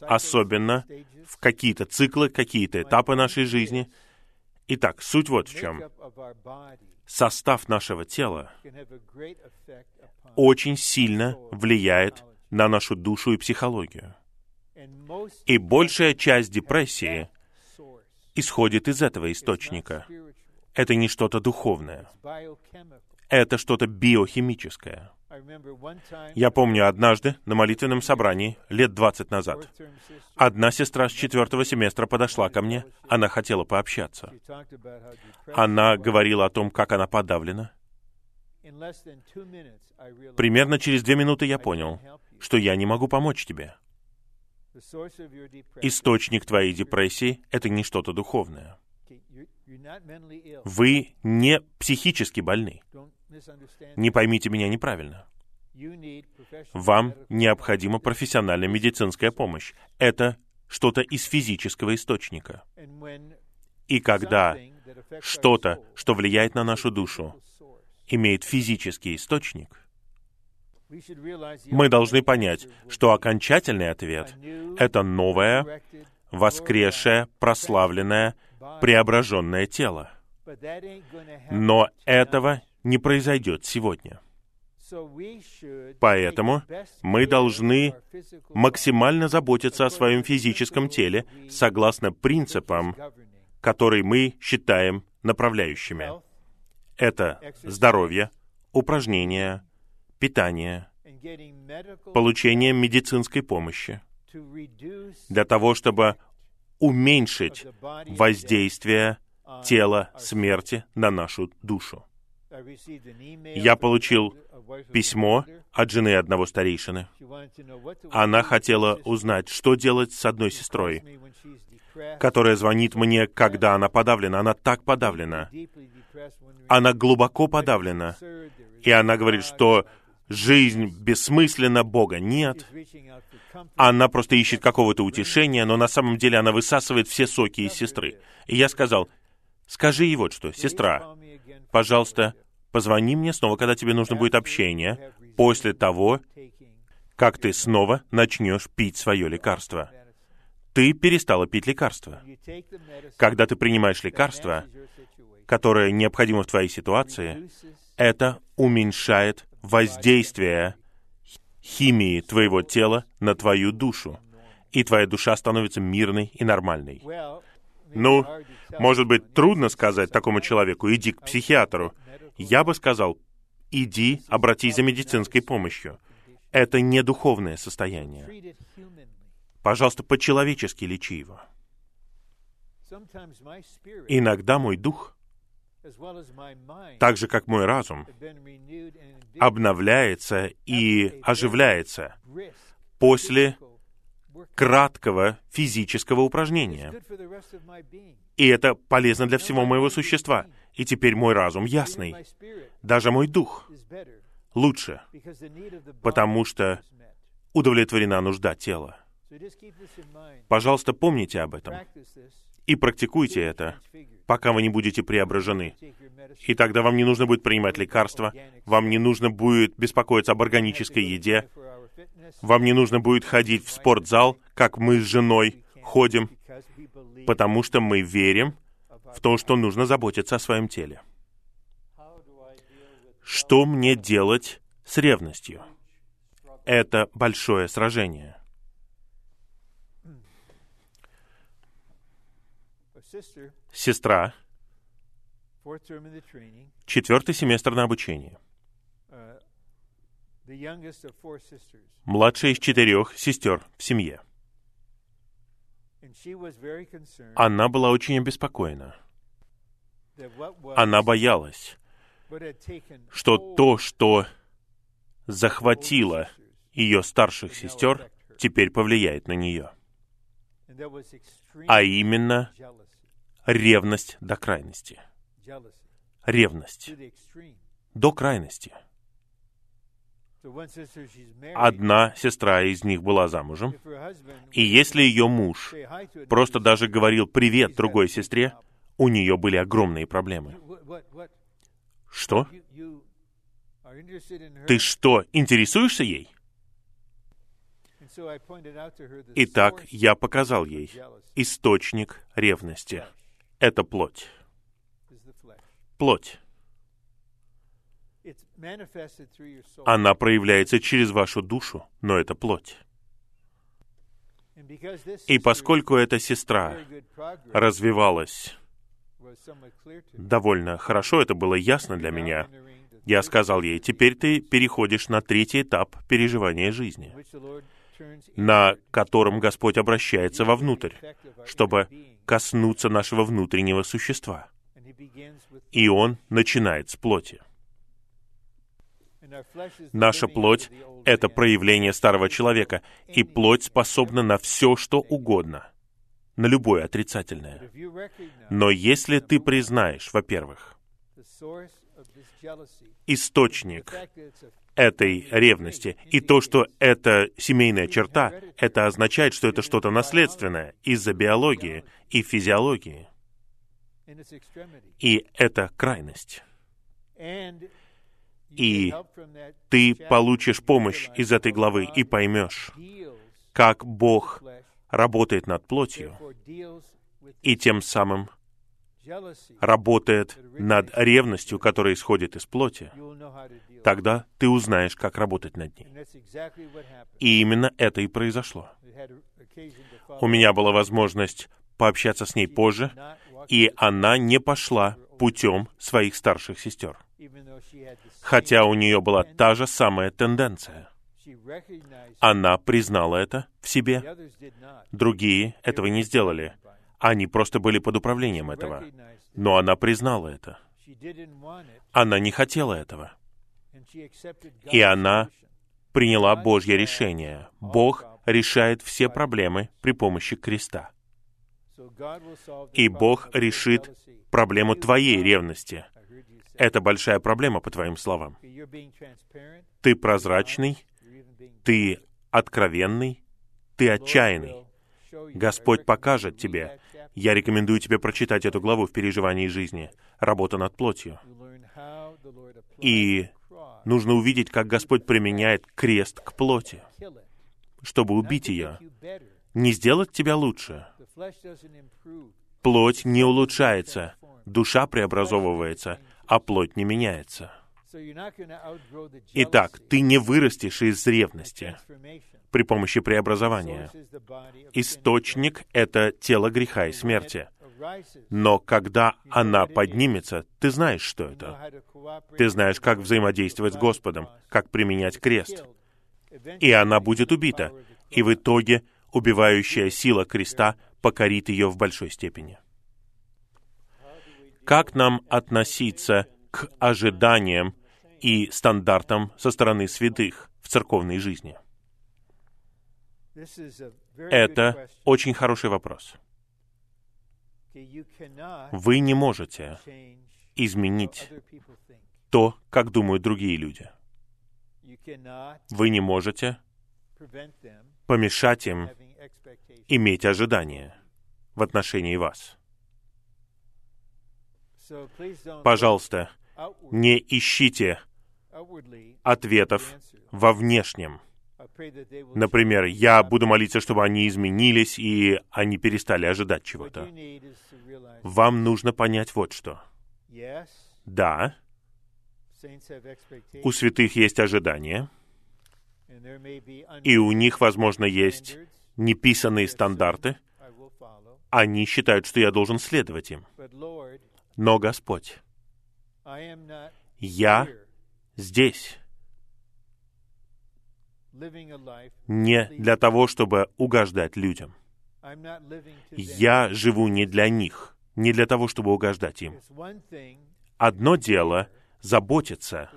Особенно в какие-то циклы, какие-то этапы нашей жизни. Итак, суть вот в чем. Состав нашего тела очень сильно влияет на нашу душу и психологию. И большая часть депрессии исходит из этого источника — это не что-то духовное. Это что-то биохимическое. Я помню однажды на молитвенном собрании, лет двадцать назад, одна сестра с четвертого семестра подошла ко мне, она хотела пообщаться. Она говорила о том, как она подавлена. Примерно через две минуты я понял, что я не могу помочь тебе. Источник твоей депрессии — это не что-то духовное. Вы не психически больны. Не поймите меня неправильно. Вам необходима профессиональная медицинская помощь. Это что-то из физического источника. И когда что-то, что влияет на нашу душу, имеет физический источник, мы должны понять, что окончательный ответ — это новое, воскресшее, прославленное, преображенное тело. Но этого не произойдет сегодня. Поэтому мы должны максимально заботиться о своем физическом теле согласно принципам, которые мы считаем направляющими. Это здоровье, упражнения, питание, получение медицинской помощи для того, чтобы уменьшить воздействие тела смерти на нашу душу. Я получил письмо от жены одного старейшины. Она хотела узнать, что делать с одной сестрой, которая звонит мне, когда она подавлена. Она так подавлена. Она глубоко подавлена. И она говорит, что жизнь бессмысленна, Бога нет. Она просто ищет какого-то утешения, но на самом деле она высасывает все соки из сестры. И я сказал, скажи ей вот что, сестра, пожалуйста, позвони мне снова, когда тебе нужно будет общение, после того, как ты снова начнешь пить свое лекарство. Ты перестала пить лекарство. Когда ты принимаешь лекарство, которое необходимо в твоей ситуации, это уменьшает воздействие химии твоего тела на твою душу, и твоя душа становится мирной и нормальной. Ну, может быть, трудно сказать такому человеку, иди к психиатру. Я бы сказал, иди, обратись за медицинской помощью. Это не духовное состояние. Пожалуйста, по-человечески лечи его. Иногда мой дух, так же как мой разум, обновляется и оживляется после краткого физического упражнения. И это полезно для всего моего существа. И теперь мой разум ясный. Даже мой дух лучше, потому что удовлетворена нужда тела. Пожалуйста, помните об этом и практикуйте это, пока вы не будете преображены. И тогда вам не нужно будет принимать лекарства, вам не нужно будет беспокоиться об органической еде, вам не нужно будет ходить в спортзал, как мы с женой ходим, потому что мы верим в то, что нужно заботиться о своем теле. Что мне делать с ревностью? Это большое сражение. Сестра, четвертый семестр на обучении. Младшая из четырех сестер в семье. Она была очень обеспокоена. Она боялась, что то, что захватило ее старших сестер, теперь повлияет на нее. А именно ревность до крайности. Ревность до крайности. Одна сестра из них была замужем, и если ее муж просто даже говорил «привет» другой сестре, у нее были огромные проблемы. Что? Ты что, интересуешься ей? Итак, я показал ей источник ревности. Это плоть. Плоть. Она проявляется через вашу душу, но это плоть. И поскольку эта сестра развивалась довольно хорошо, это было ясно для меня, я сказал ей, теперь ты переходишь на третий этап переживания жизни, на котором Господь обращается вовнутрь, чтобы коснуться нашего внутреннего существа. И Он начинает с плоти. Наша плоть — это проявление старого человека, и плоть способна на все, что угодно, на любое отрицательное. Но если ты признаешь, во-первых, источник этой ревности, и то, что это семейная черта, это означает, что это что-то наследственное из-за биологии и физиологии. И это крайность и ты получишь помощь из этой главы и поймешь, как Бог работает над плотью и тем самым работает над ревностью, которая исходит из плоти, тогда ты узнаешь, как работать над ней. И именно это и произошло. У меня была возможность пообщаться с ней позже, и она не пошла путем своих старших сестер хотя у нее была та же самая тенденция. Она признала это в себе. Другие этого не сделали. Они просто были под управлением этого. Но она признала это. Она не хотела этого. И она приняла Божье решение. Бог решает все проблемы при помощи креста. И Бог решит проблему твоей ревности. Это большая проблема, по твоим словам. Ты прозрачный, ты откровенный, ты отчаянный. Господь покажет тебе. Я рекомендую тебе прочитать эту главу в переживании жизни. Работа над плотью. И нужно увидеть, как Господь применяет крест к плоти, чтобы убить ее. Не сделать тебя лучше. Плоть не улучшается, душа преобразовывается, а плоть не меняется. Итак, ты не вырастешь из ревности при помощи преобразования. Источник — это тело греха и смерти. Но когда она поднимется, ты знаешь, что это. Ты знаешь, как взаимодействовать с Господом, как применять крест. И она будет убита. И в итоге убивающая сила креста покорит ее в большой степени. Как нам относиться к ожиданиям и стандартам со стороны святых в церковной жизни? Это очень хороший вопрос. Вы не можете изменить то, как думают другие люди. Вы не можете помешать им иметь ожидания в отношении вас. Пожалуйста, не ищите ответов во внешнем. Например, я буду молиться, чтобы они изменились, и они перестали ожидать чего-то. Вам нужно понять вот что. Да, у святых есть ожидания, и у них, возможно, есть неписанные стандарты. Они считают, что я должен следовать им. Но, Господь, я здесь не для того, чтобы угождать людям. Я живу не для них, не для того, чтобы угождать им. Одно дело — заботиться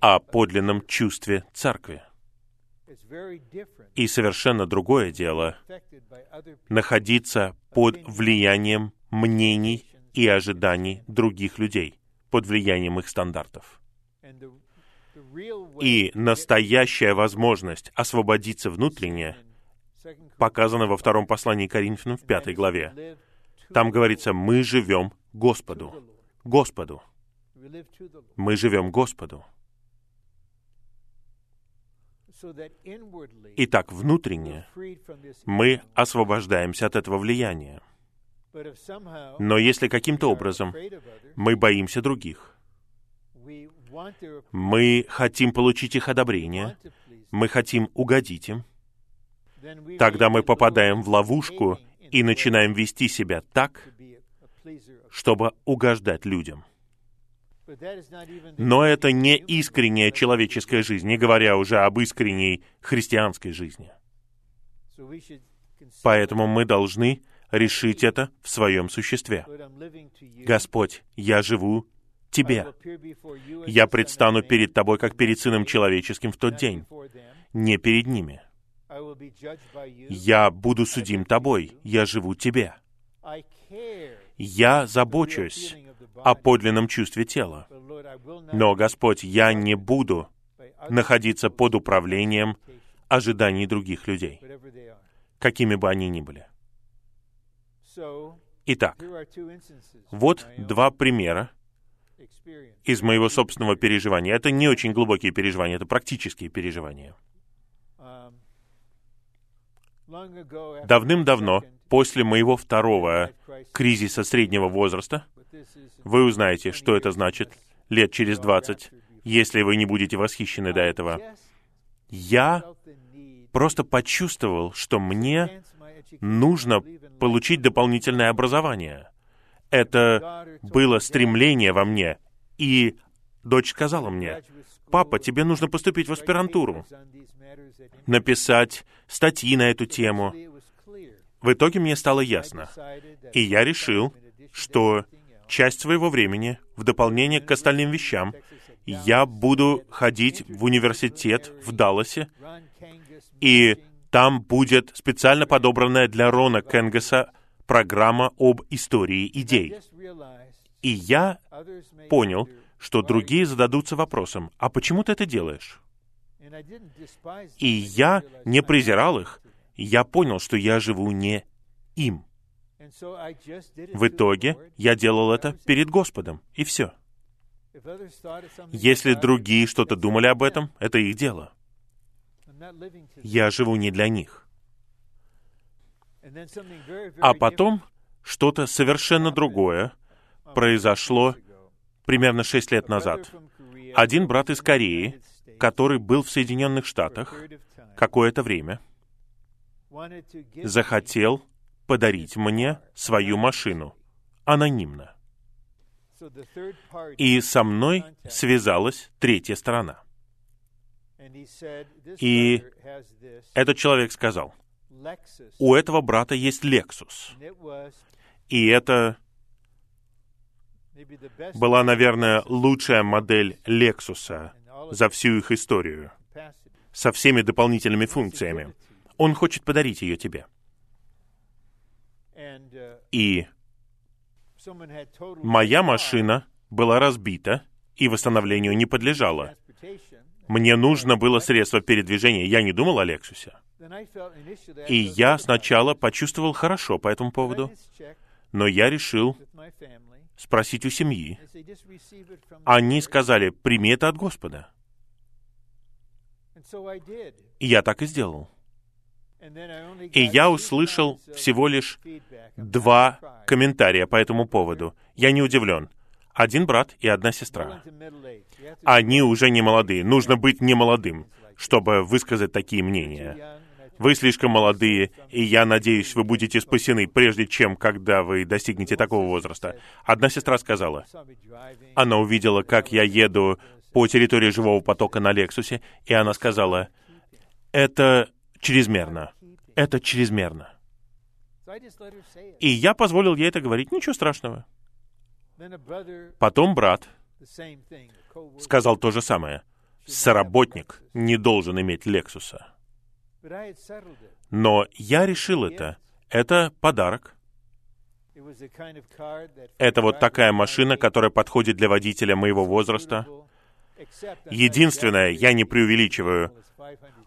о подлинном чувстве церкви. И совершенно другое дело — находиться под влиянием мнений и ожиданий других людей, под влиянием их стандартов. И настоящая возможность освободиться внутренне показана во втором послании Коринфянам в пятой главе. Там говорится, мы живем Господу. Господу. Мы живем Господу. Итак, внутренне мы освобождаемся от этого влияния. Но если каким-то образом мы боимся других, мы хотим получить их одобрение, мы хотим угодить им, тогда мы попадаем в ловушку и начинаем вести себя так, чтобы угождать людям. Но это не искренняя человеческая жизнь, не говоря уже об искренней христианской жизни. Поэтому мы должны решить это в своем существе. Господь, я живу Тебе. Я предстану перед Тобой, как перед Сыном Человеческим в тот день, не перед ними. Я буду судим Тобой, я живу Тебе. Я забочусь о подлинном чувстве тела. Но, Господь, я не буду находиться под управлением ожиданий других людей, какими бы они ни были. Итак, вот два примера из моего собственного переживания. Это не очень глубокие переживания, это практические переживания. Давным-давно, после моего второго кризиса среднего возраста, вы узнаете, что это значит лет через двадцать, если вы не будете восхищены до этого. Я просто почувствовал, что мне нужно получить дополнительное образование. Это было стремление во мне. И дочь сказала мне, «Папа, тебе нужно поступить в аспирантуру, написать статьи на эту тему». В итоге мне стало ясно. И я решил, что часть своего времени, в дополнение к остальным вещам, я буду ходить в университет в Далласе, и там будет специально подобранная для Рона Кенгаса программа об истории идей. И я понял, что другие зададутся вопросом, а почему ты это делаешь? И я не презирал их. Я понял, что я живу не им. В итоге я делал это перед Господом, и все. Если другие что-то думали об этом, это их дело. Я живу не для них. А потом что-то совершенно другое произошло примерно шесть лет назад. Один брат из Кореи, который был в Соединенных Штатах какое-то время, захотел подарить мне свою машину анонимно. И со мной связалась третья сторона. И этот человек сказал, у этого брата есть Lexus. И это была, наверное, лучшая модель Лексуса за всю их историю, со всеми дополнительными функциями. Он хочет подарить ее тебе. И моя машина была разбита и восстановлению не подлежала. Мне нужно было средство передвижения. Я не думал о Лексусе. И я сначала почувствовал хорошо по этому поводу, но я решил спросить у семьи. Они сказали, прими это от Господа. И я так и сделал. И я услышал всего лишь два комментария по этому поводу. Я не удивлен. Один брат и одна сестра. Они уже не молодые. Нужно быть не молодым, чтобы высказать такие мнения. Вы слишком молодые, и я надеюсь, вы будете спасены, прежде чем, когда вы достигнете такого возраста. Одна сестра сказала, она увидела, как я еду по территории живого потока на Лексусе, и она сказала, это чрезмерно. Это чрезмерно. И я позволил ей это говорить. Ничего страшного. Потом брат сказал то же самое. Соработник не должен иметь Лексуса. Но я решил это. Это подарок. Это вот такая машина, которая подходит для водителя моего возраста. Единственное, я не преувеличиваю,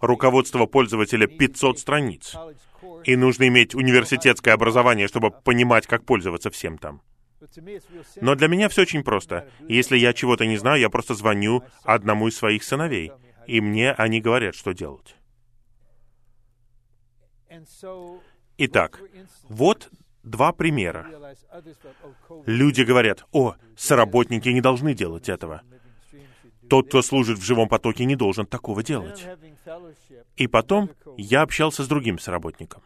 руководство пользователя 500 страниц. И нужно иметь университетское образование, чтобы понимать, как пользоваться всем там. Но для меня все очень просто. Если я чего-то не знаю, я просто звоню одному из своих сыновей, и мне они говорят, что делать. Итак, вот два примера. Люди говорят, о, соработники не должны делать этого. Тот, кто служит в живом потоке, не должен такого делать. И потом я общался с другим соработником.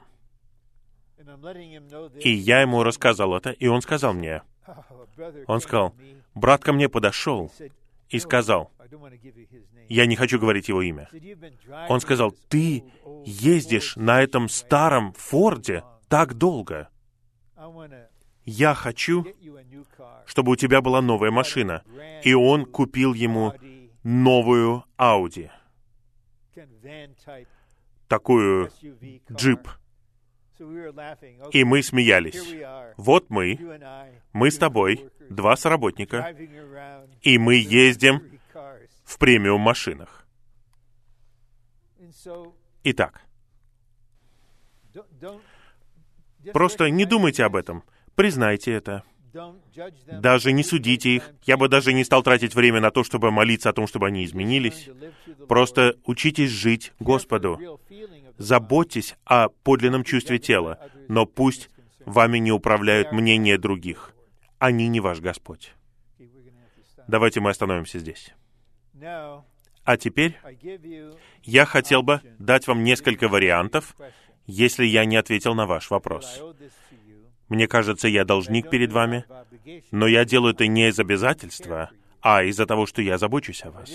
И я ему рассказал это, и он сказал мне, он сказал, брат ко мне подошел и сказал, я не хочу говорить его имя. Он сказал, ты ездишь на этом старом Форде так долго. Я хочу, чтобы у тебя была новая машина. И он купил ему новую Ауди. Такую джип. И мы смеялись. Вот мы, мы с тобой, два соработника, и мы ездим в премиум машинах. Итак, просто не думайте об этом, признайте это. Даже не судите их. Я бы даже не стал тратить время на то, чтобы молиться о том, чтобы они изменились. Просто учитесь жить Господу. Заботьтесь о подлинном чувстве тела, но пусть вами не управляют мнения других. Они не ваш Господь. Давайте мы остановимся здесь. А теперь я хотел бы дать вам несколько вариантов, если я не ответил на ваш вопрос. Мне кажется, я должник перед вами, но я делаю это не из обязательства, а из-за того, что я забочусь о вас.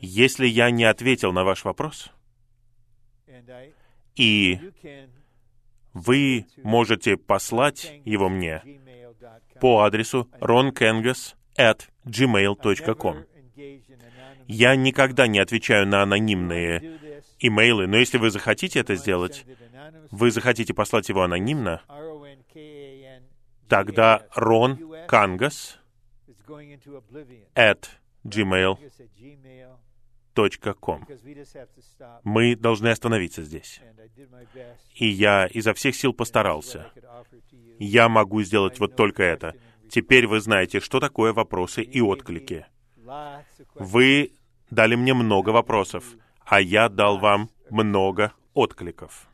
Если я не ответил на ваш вопрос, и вы можете послать его мне по адресу ronkengas at gmail.com. Я никогда не отвечаю на анонимные имейлы, но если вы захотите это сделать, вы захотите послать его анонимно, тогда Рон Кангас at gmail.com. Мы должны остановиться здесь. И я изо всех сил постарался. Я могу сделать вот только это. Теперь вы знаете, что такое вопросы и отклики. Вы дали мне много вопросов, а я дал вам много откликов.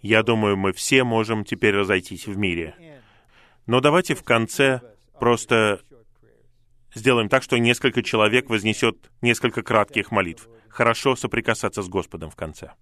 Я думаю, мы все можем теперь разойтись в мире. Но давайте в конце просто сделаем так, что несколько человек вознесет несколько кратких молитв. Хорошо соприкасаться с Господом в конце.